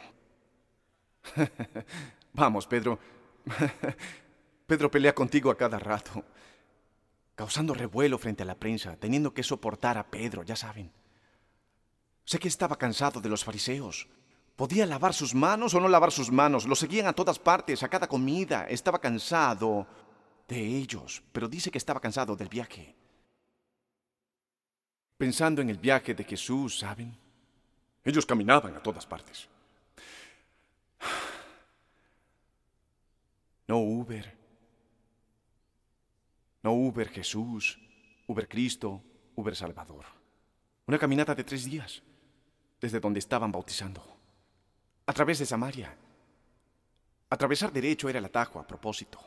*laughs* Vamos, Pedro. *laughs* Pedro pelea contigo a cada rato, causando revuelo frente a la prensa, teniendo que soportar a Pedro, ya saben. Sé que estaba cansado de los fariseos, ¿Podía lavar sus manos o no lavar sus manos? Lo seguían a todas partes, a cada comida. Estaba cansado de ellos, pero dice que estaba cansado del viaje. Pensando en el viaje de Jesús, ¿saben? Ellos caminaban a todas partes. No Uber. No Uber Jesús, Uber Cristo, Uber Salvador. Una caminata de tres días, desde donde estaban bautizando. A través de Samaria. Atravesar derecho era el atajo a propósito.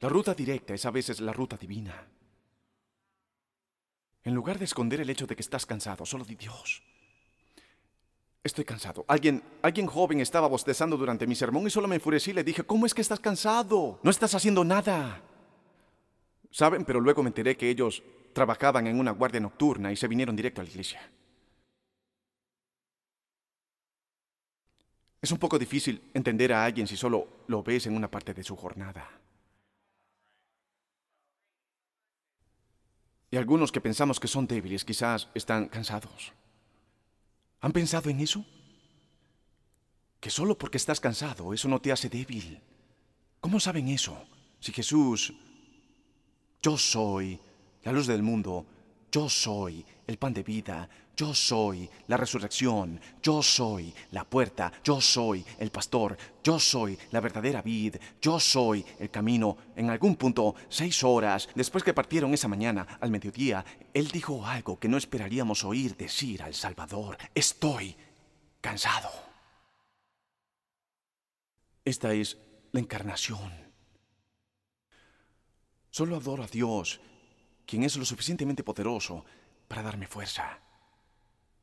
La ruta directa es a veces la ruta divina. En lugar de esconder el hecho de que estás cansado, solo di Dios. Estoy cansado. Alguien, alguien joven estaba bostezando durante mi sermón y solo me enfurecí y le dije, ¿cómo es que estás cansado? No estás haciendo nada. ¿Saben? Pero luego me enteré que ellos trabajaban en una guardia nocturna y se vinieron directo a la iglesia. Es un poco difícil entender a alguien si solo lo ves en una parte de su jornada. Y algunos que pensamos que son débiles quizás están cansados. ¿Han pensado en eso? Que solo porque estás cansado eso no te hace débil. ¿Cómo saben eso? Si Jesús, yo soy la luz del mundo, yo soy el pan de vida, yo soy la resurrección, yo soy la puerta, yo soy el pastor, yo soy la verdadera vid, yo soy el camino. En algún punto, seis horas después que partieron esa mañana, al mediodía, él dijo algo que no esperaríamos oír decir al Salvador. Estoy cansado. Esta es la encarnación. Solo adoro a Dios, quien es lo suficientemente poderoso para darme fuerza.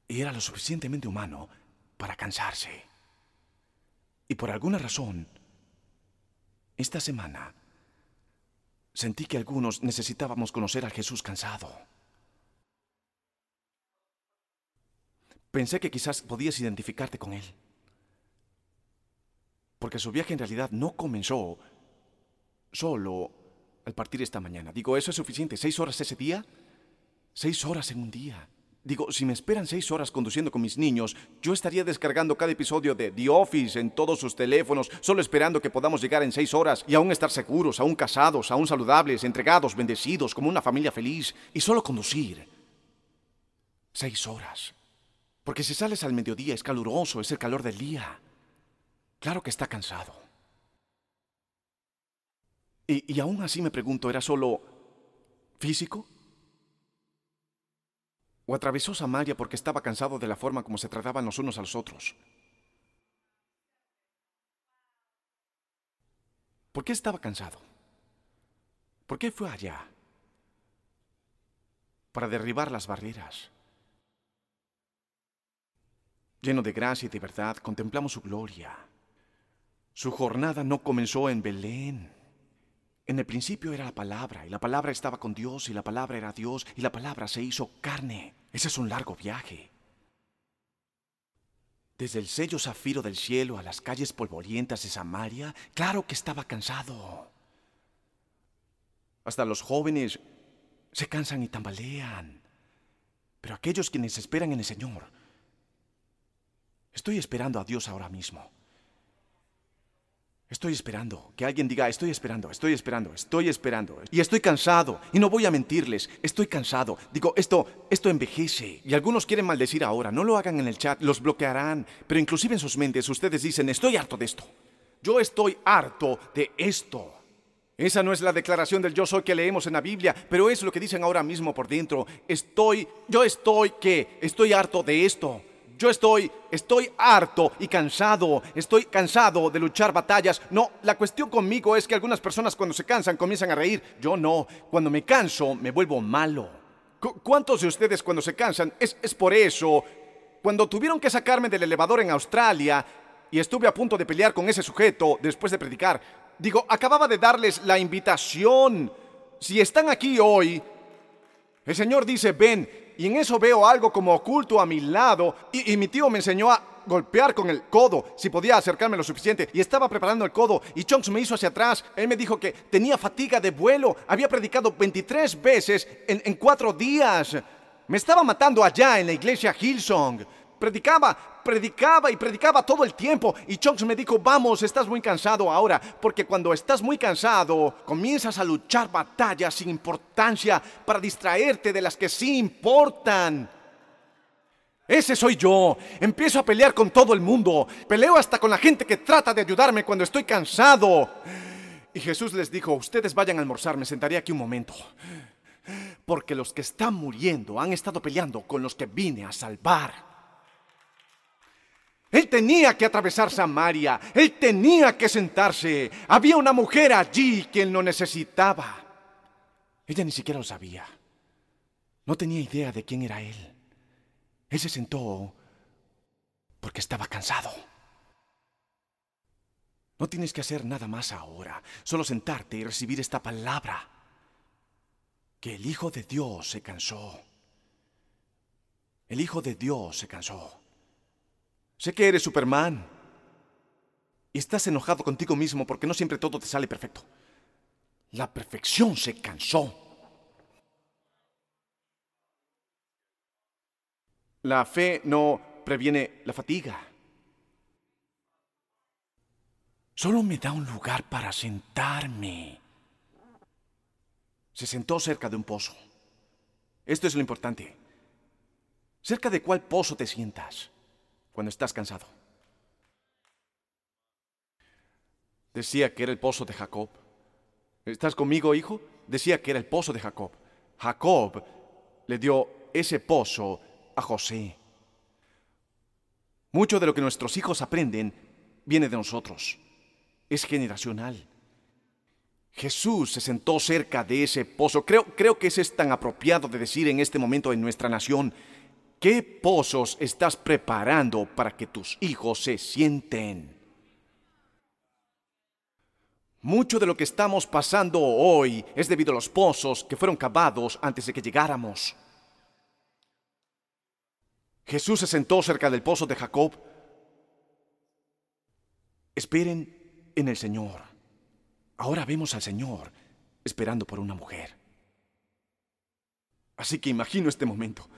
Y era lo suficientemente humano para cansarse. Y por alguna razón, esta semana, sentí que algunos necesitábamos conocer a Jesús cansado. Pensé que quizás podías identificarte con él. Porque su viaje en realidad no comenzó solo al partir esta mañana. Digo, ¿eso es suficiente? ¿Seis horas ese día? Seis horas en un día. Digo, si me esperan seis horas conduciendo con mis niños, yo estaría descargando cada episodio de The Office en todos sus teléfonos, solo esperando que podamos llegar en seis horas y aún estar seguros, aún casados, aún saludables, entregados, bendecidos, como una familia feliz, y solo conducir. Seis horas. Porque si sales al mediodía es caluroso, es el calor del día. Claro que está cansado. Y, y aún así me pregunto, ¿era solo físico? O atravesó Samaria porque estaba cansado de la forma como se trataban los unos a los otros. ¿Por qué estaba cansado? ¿Por qué fue allá? Para derribar las barreras. Lleno de gracia y de verdad, contemplamos su gloria. Su jornada no comenzó en Belén. En el principio era la palabra, y la palabra estaba con Dios, y la palabra era Dios, y la palabra se hizo carne. Ese es un largo viaje. Desde el sello zafiro del cielo a las calles polvorientas de Samaria, claro que estaba cansado. Hasta los jóvenes se cansan y tambalean. Pero aquellos quienes esperan en el Señor, estoy esperando a Dios ahora mismo. Estoy esperando. Que alguien diga, estoy esperando, estoy esperando, estoy esperando. Y estoy cansado. Y no voy a mentirles, estoy cansado. Digo, esto, esto envejece. Y algunos quieren maldecir ahora. No lo hagan en el chat, los bloquearán. Pero inclusive en sus mentes ustedes dicen, estoy harto de esto. Yo estoy harto de esto. Esa no es la declaración del yo soy que leemos en la Biblia, pero es lo que dicen ahora mismo por dentro. Estoy, yo estoy que, estoy harto de esto. Yo estoy, estoy harto y cansado, estoy cansado de luchar batallas. No, la cuestión conmigo es que algunas personas cuando se cansan comienzan a reír. Yo no, cuando me canso me vuelvo malo. ¿Cuántos de ustedes cuando se cansan? Es, es por eso. Cuando tuvieron que sacarme del elevador en Australia y estuve a punto de pelear con ese sujeto después de predicar, digo, acababa de darles la invitación. Si están aquí hoy, el Señor dice, ven, y en eso veo algo como oculto a mi lado. Y, mi tío me enseñó a golpear con el codo, si podía acercarme lo suficiente. Y estaba preparando el codo y Chonks me hizo hacia atrás. Él me dijo que tenía fatiga de vuelo. Había predicado 23 veces en, en cuatro días. Me estaba matando allá en la iglesia Hillsong. Predicaba, predicaba y predicaba todo el tiempo. Y Chunks me dijo, vamos, estás muy cansado ahora. Porque cuando estás muy cansado, comienzas a luchar batallas sin importancia para distraerte de las que sí importan. Ese soy yo. Empiezo a pelear con todo el mundo. Peleo hasta con la gente que trata de ayudarme cuando estoy cansado. Y Jesús les dijo, ustedes vayan a almorzar, me sentaré aquí un momento. Porque los que están muriendo han estado peleando con los que vine a salvar. Él tenía que atravesar Samaria, él tenía que sentarse. Había una mujer allí quien lo necesitaba. Ella ni siquiera lo sabía. No tenía idea de quién era él. Él se sentó porque estaba cansado. No tienes que hacer nada más ahora, solo sentarte y recibir esta palabra. Que el Hijo de Dios se cansó. El Hijo de Dios se cansó. Sé que eres Superman. Y estás enojado contigo mismo porque no siempre todo te sale perfecto. La perfección se cansó. La fe no previene la fatiga. Solo me da un lugar para sentarme. Se sentó cerca de un pozo. Esto es lo importante. ¿Cerca de cuál pozo te sientas cuando estás cansado? Decía que era el pozo de Jacob. ¿Estás conmigo, hijo? Decía que era el pozo de Jacob. Jacob le dio ese pozo a José. Mucho de lo que nuestros hijos aprenden viene de nosotros es generacional. Jesús se sentó cerca de ese pozo. Creo, creo que ese es tan apropiado de decir en este momento en nuestra nación. ¿Qué pozos estás preparando para que tus hijos se sienten? Mucho de lo que estamos pasando hoy es debido a los pozos que fueron cavados antes de que llegáramos. Jesús se sentó cerca del pozo de Jacob. Esperen en el Señor. Ahora vemos al Señor esperando por una mujer. Así que imagino este momento.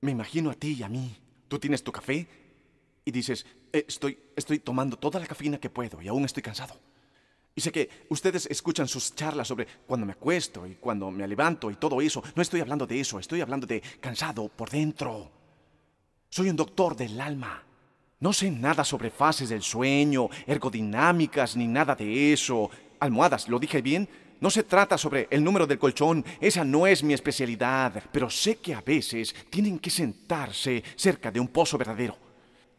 Me imagino a ti y a mí. Tú tienes tu café y dices, eh, estoy, estoy tomando toda la cafeína que puedo y aún estoy cansado. Y sé que ustedes escuchan sus charlas sobre cuando me acuesto y cuando me levanto y todo eso. No estoy hablando de eso, estoy hablando de cansado por dentro. Soy un doctor del alma. No sé nada sobre fases del sueño, ergodinámicas, ni nada de eso. Almohadas, ¿lo dije bien? No se trata sobre el número del colchón, esa no es mi especialidad, pero sé que a veces tienen que sentarse cerca de un pozo verdadero.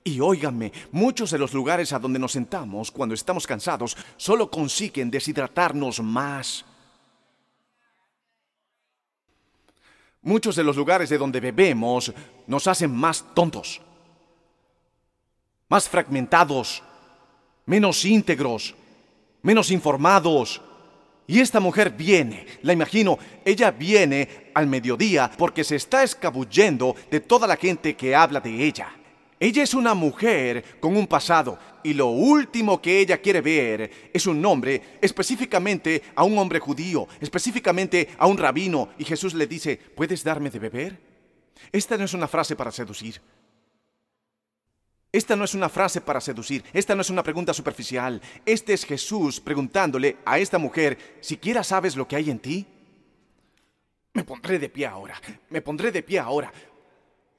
Y óiganme, muchos de los lugares a donde nos sentamos cuando estamos cansados solo consiguen deshidratarnos más. Muchos de los lugares de donde bebemos nos hacen más tontos más fragmentados, menos íntegros, menos informados. Y esta mujer viene, la imagino, ella viene al mediodía porque se está escabullendo de toda la gente que habla de ella. Ella es una mujer con un pasado y lo último que ella quiere ver es un nombre, específicamente a un hombre judío, específicamente a un rabino. Y Jesús le dice, ¿puedes darme de beber? Esta no es una frase para seducir. Esta no es una frase para seducir, esta no es una pregunta superficial. Este es Jesús preguntándole a esta mujer, ¿siquiera sabes lo que hay en ti? Me pondré de pie ahora, me pondré de pie ahora,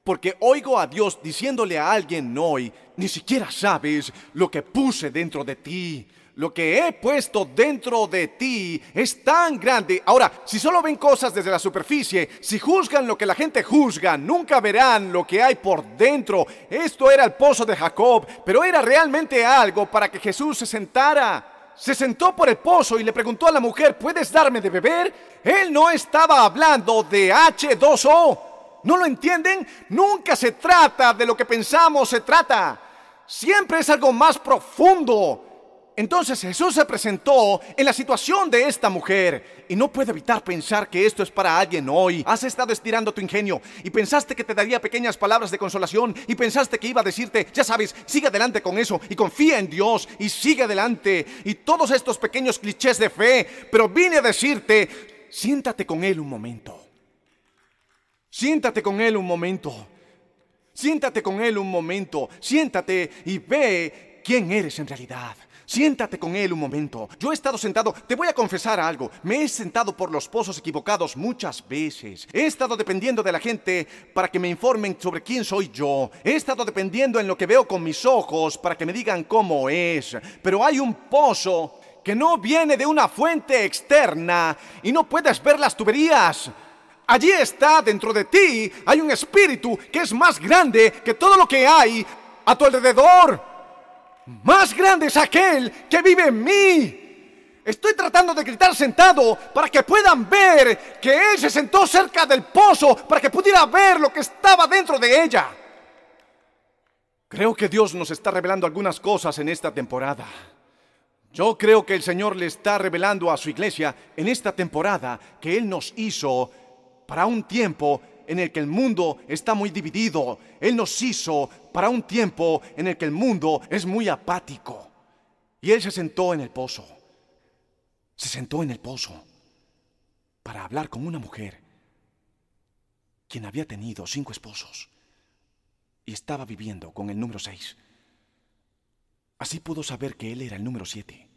porque oigo a Dios diciéndole a alguien hoy, ni siquiera sabes lo que puse dentro de ti lo que he puesto dentro de ti es tan grande. Ahora, si solo ven cosas desde la superficie, si juzgan lo que la gente juzga, nunca verán lo que hay por dentro. Esto era el pozo de Jacob, pero era realmente algo para que Jesús se sentara. Se sentó por el pozo y le preguntó a la mujer, ¿puedes darme de beber? Él no estaba hablando de H2O. ¿No lo entienden? Nunca se trata de lo que pensamos, se trata. Siempre es algo más profundo. Entonces Jesús se presentó en la situación de esta mujer y no puedo evitar pensar que esto es para alguien hoy. Has estado estirando tu ingenio y pensaste que te daría pequeñas palabras de consolación y pensaste que iba a decirte, ya sabes, sigue adelante con eso y confía en Dios y sigue adelante y todos estos pequeños clichés de fe, pero vine a decirte, siéntate con Él un momento. Siéntate con Él un momento. Siéntate con Él un momento, siéntate y ve quién eres en realidad. Siéntate con él un momento. Yo he estado sentado, te voy a confesar algo. Me he sentado por los pozos equivocados muchas veces. He estado dependiendo de la gente para que me informen sobre quién soy yo. He estado dependiendo en lo que veo con mis ojos para que me digan cómo es. Pero hay un pozo que no viene de una fuente externa y no puedes ver las tuberías. Allí está dentro de ti, hay un espíritu que es más grande que todo lo que hay a tu alrededor. Más grande es aquel que vive en mí. Estoy tratando de gritar sentado para que puedan ver que Él se sentó cerca del pozo para que pudiera ver lo que estaba dentro de ella. Creo que Dios nos está revelando algunas cosas en esta temporada. Yo creo que el Señor le está revelando a su iglesia en esta temporada que Él nos hizo para un tiempo en el que el mundo está muy dividido. Él nos hizo para un tiempo en el que el mundo es muy apático. Y Él se sentó en el pozo. Se sentó en el pozo para hablar con una mujer quien había tenido cinco esposos y estaba viviendo con el número seis. Así pudo saber que él era el número siete.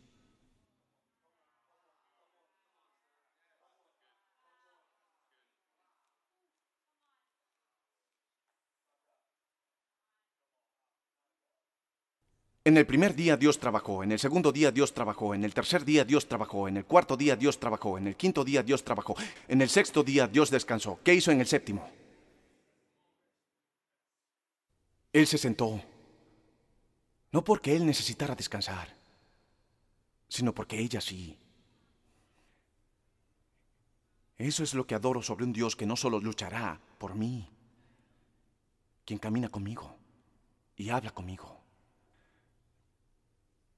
En el primer día Dios trabajó, en el segundo día Dios trabajó, en el tercer día Dios trabajó, en el cuarto día Dios trabajó, en el quinto día Dios trabajó, en el sexto día Dios descansó. ¿Qué hizo en el séptimo? Él se sentó, no porque él necesitara descansar, sino porque ella sí. Eso es lo que adoro sobre un Dios que no solo luchará por mí, quien camina conmigo y habla conmigo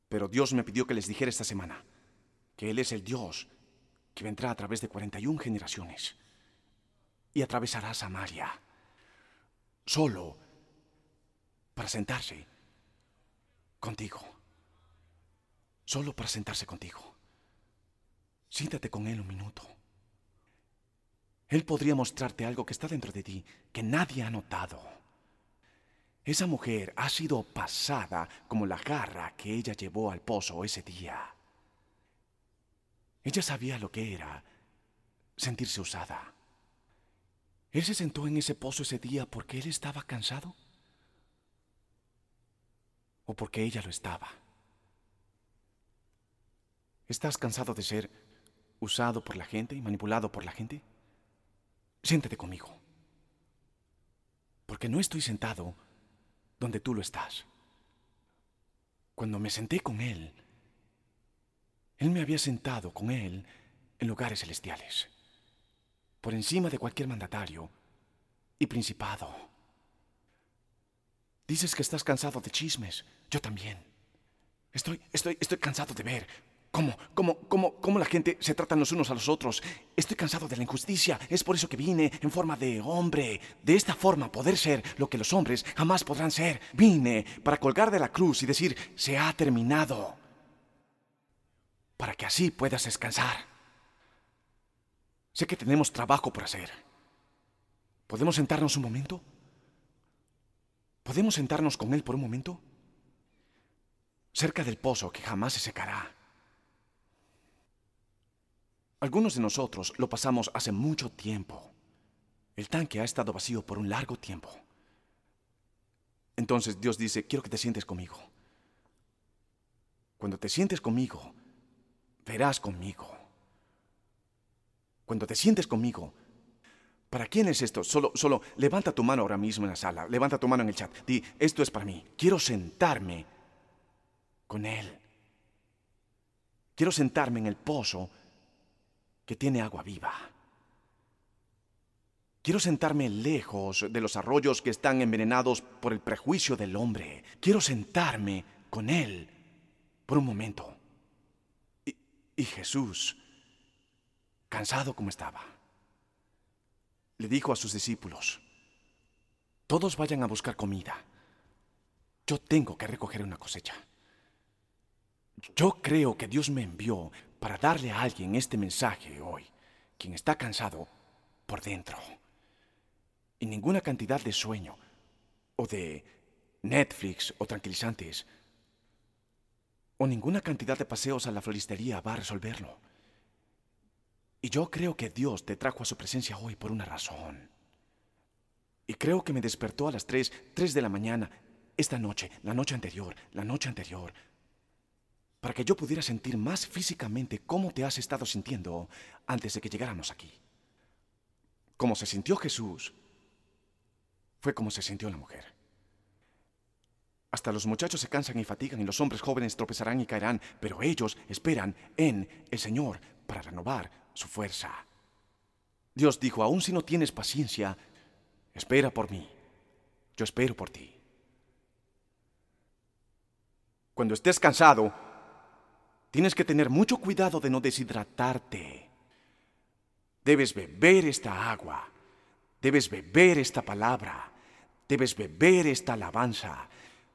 pero Dios me pidió que les dijera esta semana que Él es el Dios que vendrá a través de 41 generaciones y atravesará Samaria solo para sentarse contigo. Solo para sentarse contigo. Siéntate con Él un minuto. Él podría mostrarte algo que está dentro de ti que nadie ha notado. Esa mujer ha sido pasada como la garra que ella llevó al pozo ese día. Ella sabía lo que era sentirse usada. Él se sentó en ese pozo ese día porque él estaba cansado o porque ella lo estaba. ¿Estás cansado de ser usado por la gente y manipulado por la gente? Siéntate conmigo. Porque no estoy sentado donde tú lo estás. Cuando me senté con Él, Él me había sentado con Él en lugares celestiales, por encima de cualquier mandatario y principado. Dices que estás cansado de chismes, yo también. Estoy, estoy, estoy cansado de ver ¿Cómo, cómo, cómo, cómo la gente se tratan los unos a los otros? Estoy cansado de la injusticia. Es por eso que vine en forma de hombre. De esta forma poder ser lo que los hombres jamás podrán ser. Vine para colgar de la cruz y decir, se ha terminado. Para que así puedas descansar. Sé que tenemos trabajo por hacer. ¿Podemos sentarnos un momento? ¿Podemos sentarnos con Él por un momento? Cerca del pozo que jamás se secará. Algunos de nosotros lo pasamos hace mucho tiempo. El tanque ha estado vacío por un largo tiempo. Entonces Dios dice, quiero que te sientes conmigo. Cuando te sientes conmigo, verás conmigo. Cuando te sientes conmigo, ¿para quién es esto? Solo, solo levanta tu mano ahora mismo en la sala, levanta tu mano en el chat. Di, esto es para mí. Quiero sentarme con Él. Quiero sentarme en el pozo que tiene agua viva. Quiero sentarme lejos de los arroyos que están envenenados por el prejuicio del hombre. Quiero sentarme con Él por un momento. Y, Jesús, cansado como estaba, le dijo a sus discípulos, todos vayan a buscar comida. Yo tengo que recoger una cosecha. Yo creo que Dios me envió para darle a alguien este mensaje hoy, quien está cansado por dentro. Y ninguna cantidad de sueño o de Netflix o tranquilizantes, o ninguna cantidad de paseos a la floristería va a resolverlo. Y yo creo que Dios te trajo a su presencia hoy por una razón. Y creo que me despertó a las 3, 3 de la mañana, esta noche, la noche anterior, la noche anterior, para que yo pudiera sentir más físicamente cómo te has estado sintiendo antes de que llegáramos aquí. Como se sintió Jesús, fue como se sintió la mujer. Hasta los muchachos se cansan y fatigan y los hombres jóvenes tropezarán y caerán, pero ellos esperan en el Señor para renovar su fuerza. Dios dijo, aun si no tienes paciencia, espera por mí. Yo espero por ti. Cuando estés cansado, tienes que tener mucho cuidado de no deshidratarte. Debes beber esta agua. Debes beber esta palabra. Debes beber esta alabanza.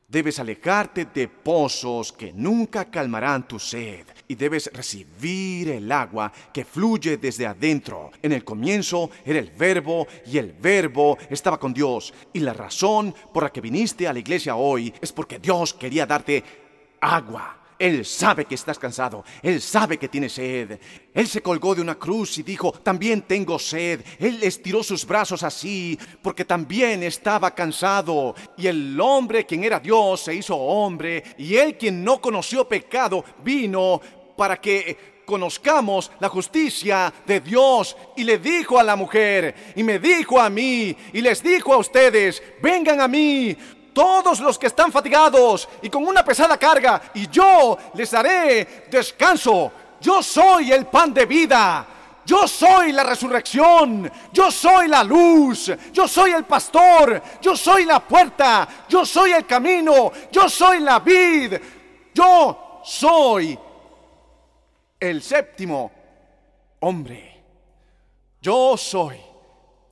Debes alejarte de pozos que nunca calmarán tu sed y debes recibir el agua que fluye desde adentro. En el comienzo era el verbo y el verbo estaba con Dios. Y la razón por la que viniste a la iglesia hoy es porque Dios quería darte agua. Él sabe que estás cansado, Él sabe que tienes sed. Él se colgó de una cruz y dijo, también tengo sed. Él estiró sus brazos así, porque también estaba cansado. Y el hombre, quien era Dios, se hizo hombre, y Él, quien no conoció pecado, vino para que conozcamos la justicia de Dios. Y le dijo a la mujer, y me dijo a mí, y les dijo a ustedes, vengan a mí todos los que están fatigados y con una pesada carga, y yo les daré descanso. Yo soy el pan de vida. Yo soy la resurrección, yo soy la luz, yo soy el pastor, yo soy la puerta, yo soy el camino, yo soy la vid, yo soy el séptimo hombre. Yo soy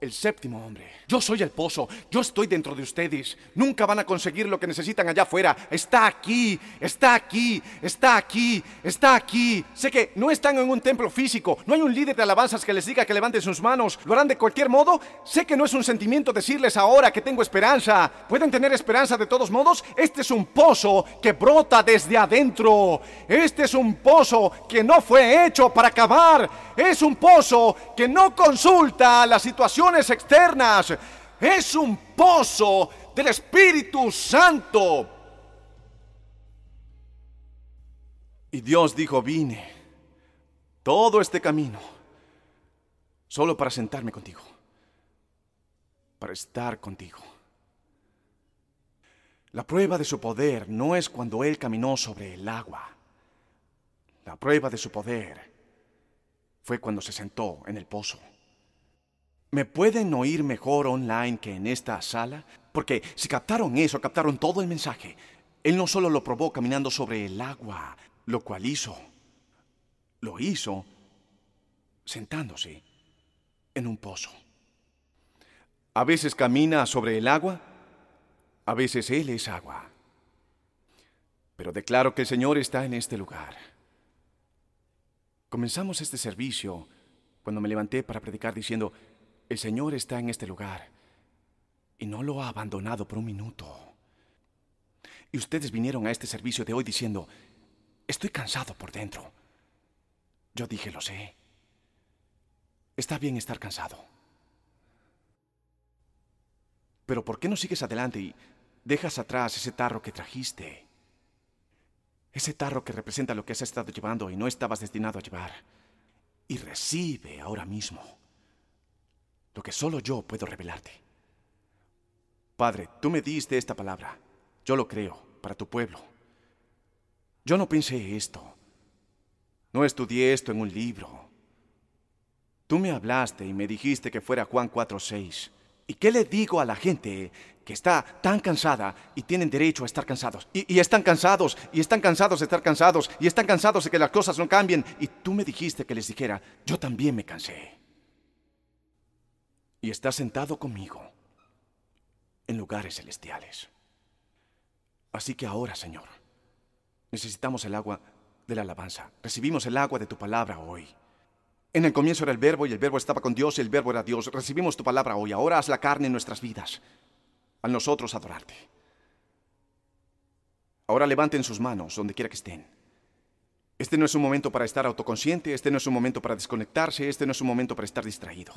el séptimo hombre. Yo soy el pozo, yo estoy dentro de ustedes. Nunca van a conseguir lo que necesitan allá afuera. Está aquí, está aquí, está aquí, está aquí. Sé que no están en un templo físico, no hay un líder de alabanzas que les diga que levanten sus manos. ¿Lo harán de cualquier modo? Sé que no es un sentimiento decirles ahora que tengo esperanza. ¿Pueden tener esperanza de todos modos? Este es un pozo que brota desde adentro. Este es un pozo que no fue hecho para acabar. Es un pozo que no consulta las situaciones externas es un pozo del Espíritu Santo. Y Dios dijo, vine todo este camino solo para sentarme contigo, para estar contigo. La prueba de su poder no es cuando Él caminó sobre el agua. La prueba de su poder fue cuando se sentó en el pozo. ¿Me pueden oír mejor online que en esta sala? Porque si captaron eso, captaron todo el mensaje. Él no solo lo probó caminando sobre el agua, lo cual hizo, lo hizo sentándose en un pozo. A veces camina sobre el agua, a veces Él es agua. Pero declaro que el Señor está en este lugar. Comenzamos este servicio cuando me levanté para predicar diciendo, el Señor está en este lugar y no lo ha abandonado por un minuto. Y ustedes vinieron a este servicio de hoy diciendo, estoy cansado por dentro. Yo dije, lo sé. Está bien estar cansado. Pero ¿por qué no sigues adelante y dejas atrás ese tarro que trajiste? Ese tarro que representa lo que has estado llevando y no estabas destinado a llevar. Y recibe ahora mismo lo que solo yo puedo revelarte. Padre, tú me diste esta palabra. Yo lo creo, para tu pueblo. Yo no pensé esto. No estudié esto en un libro. Tú me hablaste y me dijiste que fuera Juan 4:6. ¿Y qué le digo a la gente que está tan cansada y tienen derecho a estar cansados? Y, y, están cansados, y están cansados de estar cansados, y están cansados de que las cosas no cambien. Y tú me dijiste que les dijera, yo también me cansé y está sentado conmigo en lugares celestiales. Así que ahora, Señor, necesitamos el agua de la alabanza. Recibimos el agua de tu palabra hoy. En el comienzo era el verbo y el verbo estaba con Dios y el verbo era Dios. Recibimos tu palabra hoy. Ahora haz la carne en nuestras vidas. a nosotros adorarte. Ahora levanten sus manos donde quiera que estén. Este no es un momento para estar autoconsciente, este no es un momento para desconectarse, este no es un momento para estar distraído.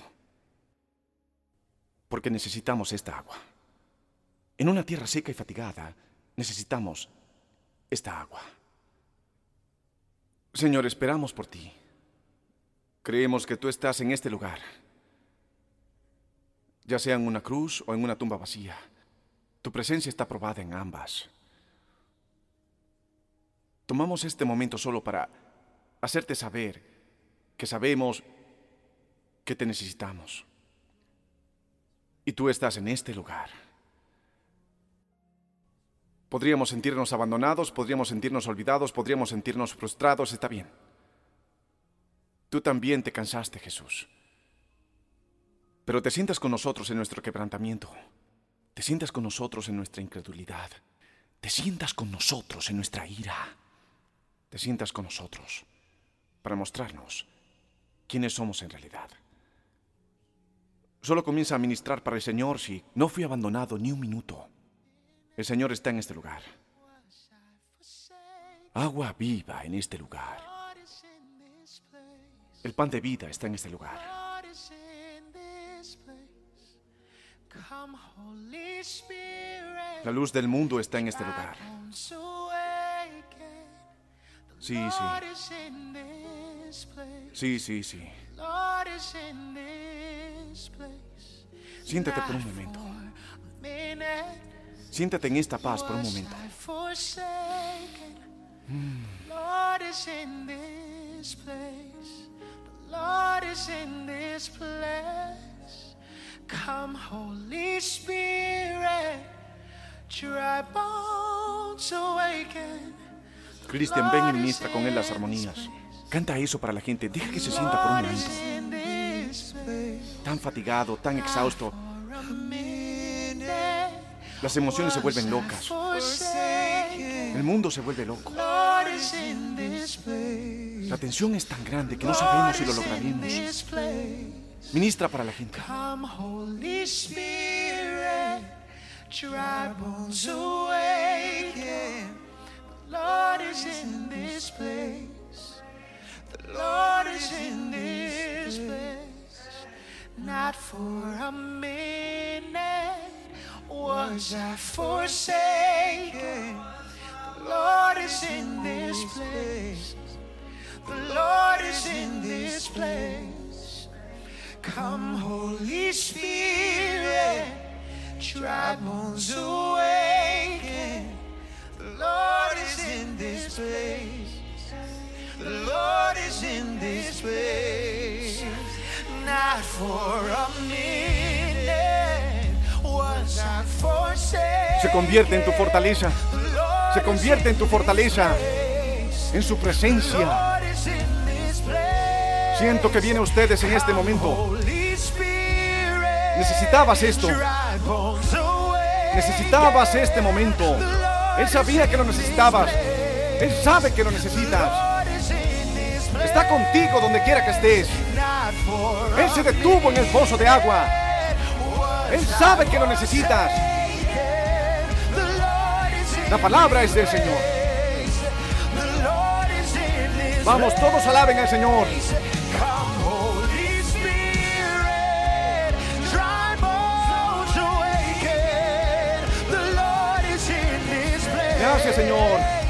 Porque necesitamos esta agua. En una tierra seca y fatigada, necesitamos esta agua. Señor, esperamos por ti. Creemos que tú estás en este lugar, ya sea en una cruz o en una tumba vacía. Tu presencia está probada en ambas. Tomamos este momento solo para hacerte saber que sabemos que te necesitamos. Y tú estás en este lugar. Podríamos sentirnos abandonados, podríamos sentirnos olvidados, podríamos sentirnos frustrados, está bien. Tú también te cansaste, Jesús. Pero te sientas con nosotros en nuestro quebrantamiento. Te sientas con nosotros en nuestra incredulidad. Te sientas con nosotros en nuestra ira. Te sientas con nosotros para mostrarnos quiénes somos en realidad. Solo comienza a ministrar para el Señor si no fui abandonado ni un minuto. El Señor está en este lugar. Agua viva en este lugar. El pan de vida está en este lugar. La luz del mundo está en este lugar. Sí, sí. Sí, sí, sí. Siéntate por un momento. Siéntate en esta paz por un momento. Place. Come, Holy Spirit, dry bones awaken. Cristian, ven y ministra con él las armonías. Canta eso para la gente. Deja que se sienta por un momento. Tan fatigado, tan exhausto. Las emociones se vuelven locas. El mundo se vuelve loco. La tensión es tan grande que no sabemos si lo lograremos. Ministra para la gente. Lord is in this Not for a minute was I forsaken. The Lord is in this place. The Lord is in this place. Come, Holy Spirit, dry bones awaken. The Lord is in this place. The Lord is in this place. Not for a minute was I forsaken. Se convierte en tu fortaleza. Se convierte en tu fortaleza. En su presencia. Siento que viene a ustedes en este momento. Necesitabas esto. Necesitabas este momento. Él sabía que lo necesitabas. Él sabe que lo necesitas. Está contigo donde quiera que estés. Él se detuvo en el pozo de agua. Él sabe que lo necesitas. La palabra es del Señor. Vamos, todos alaben al Señor. Gracias, Señor.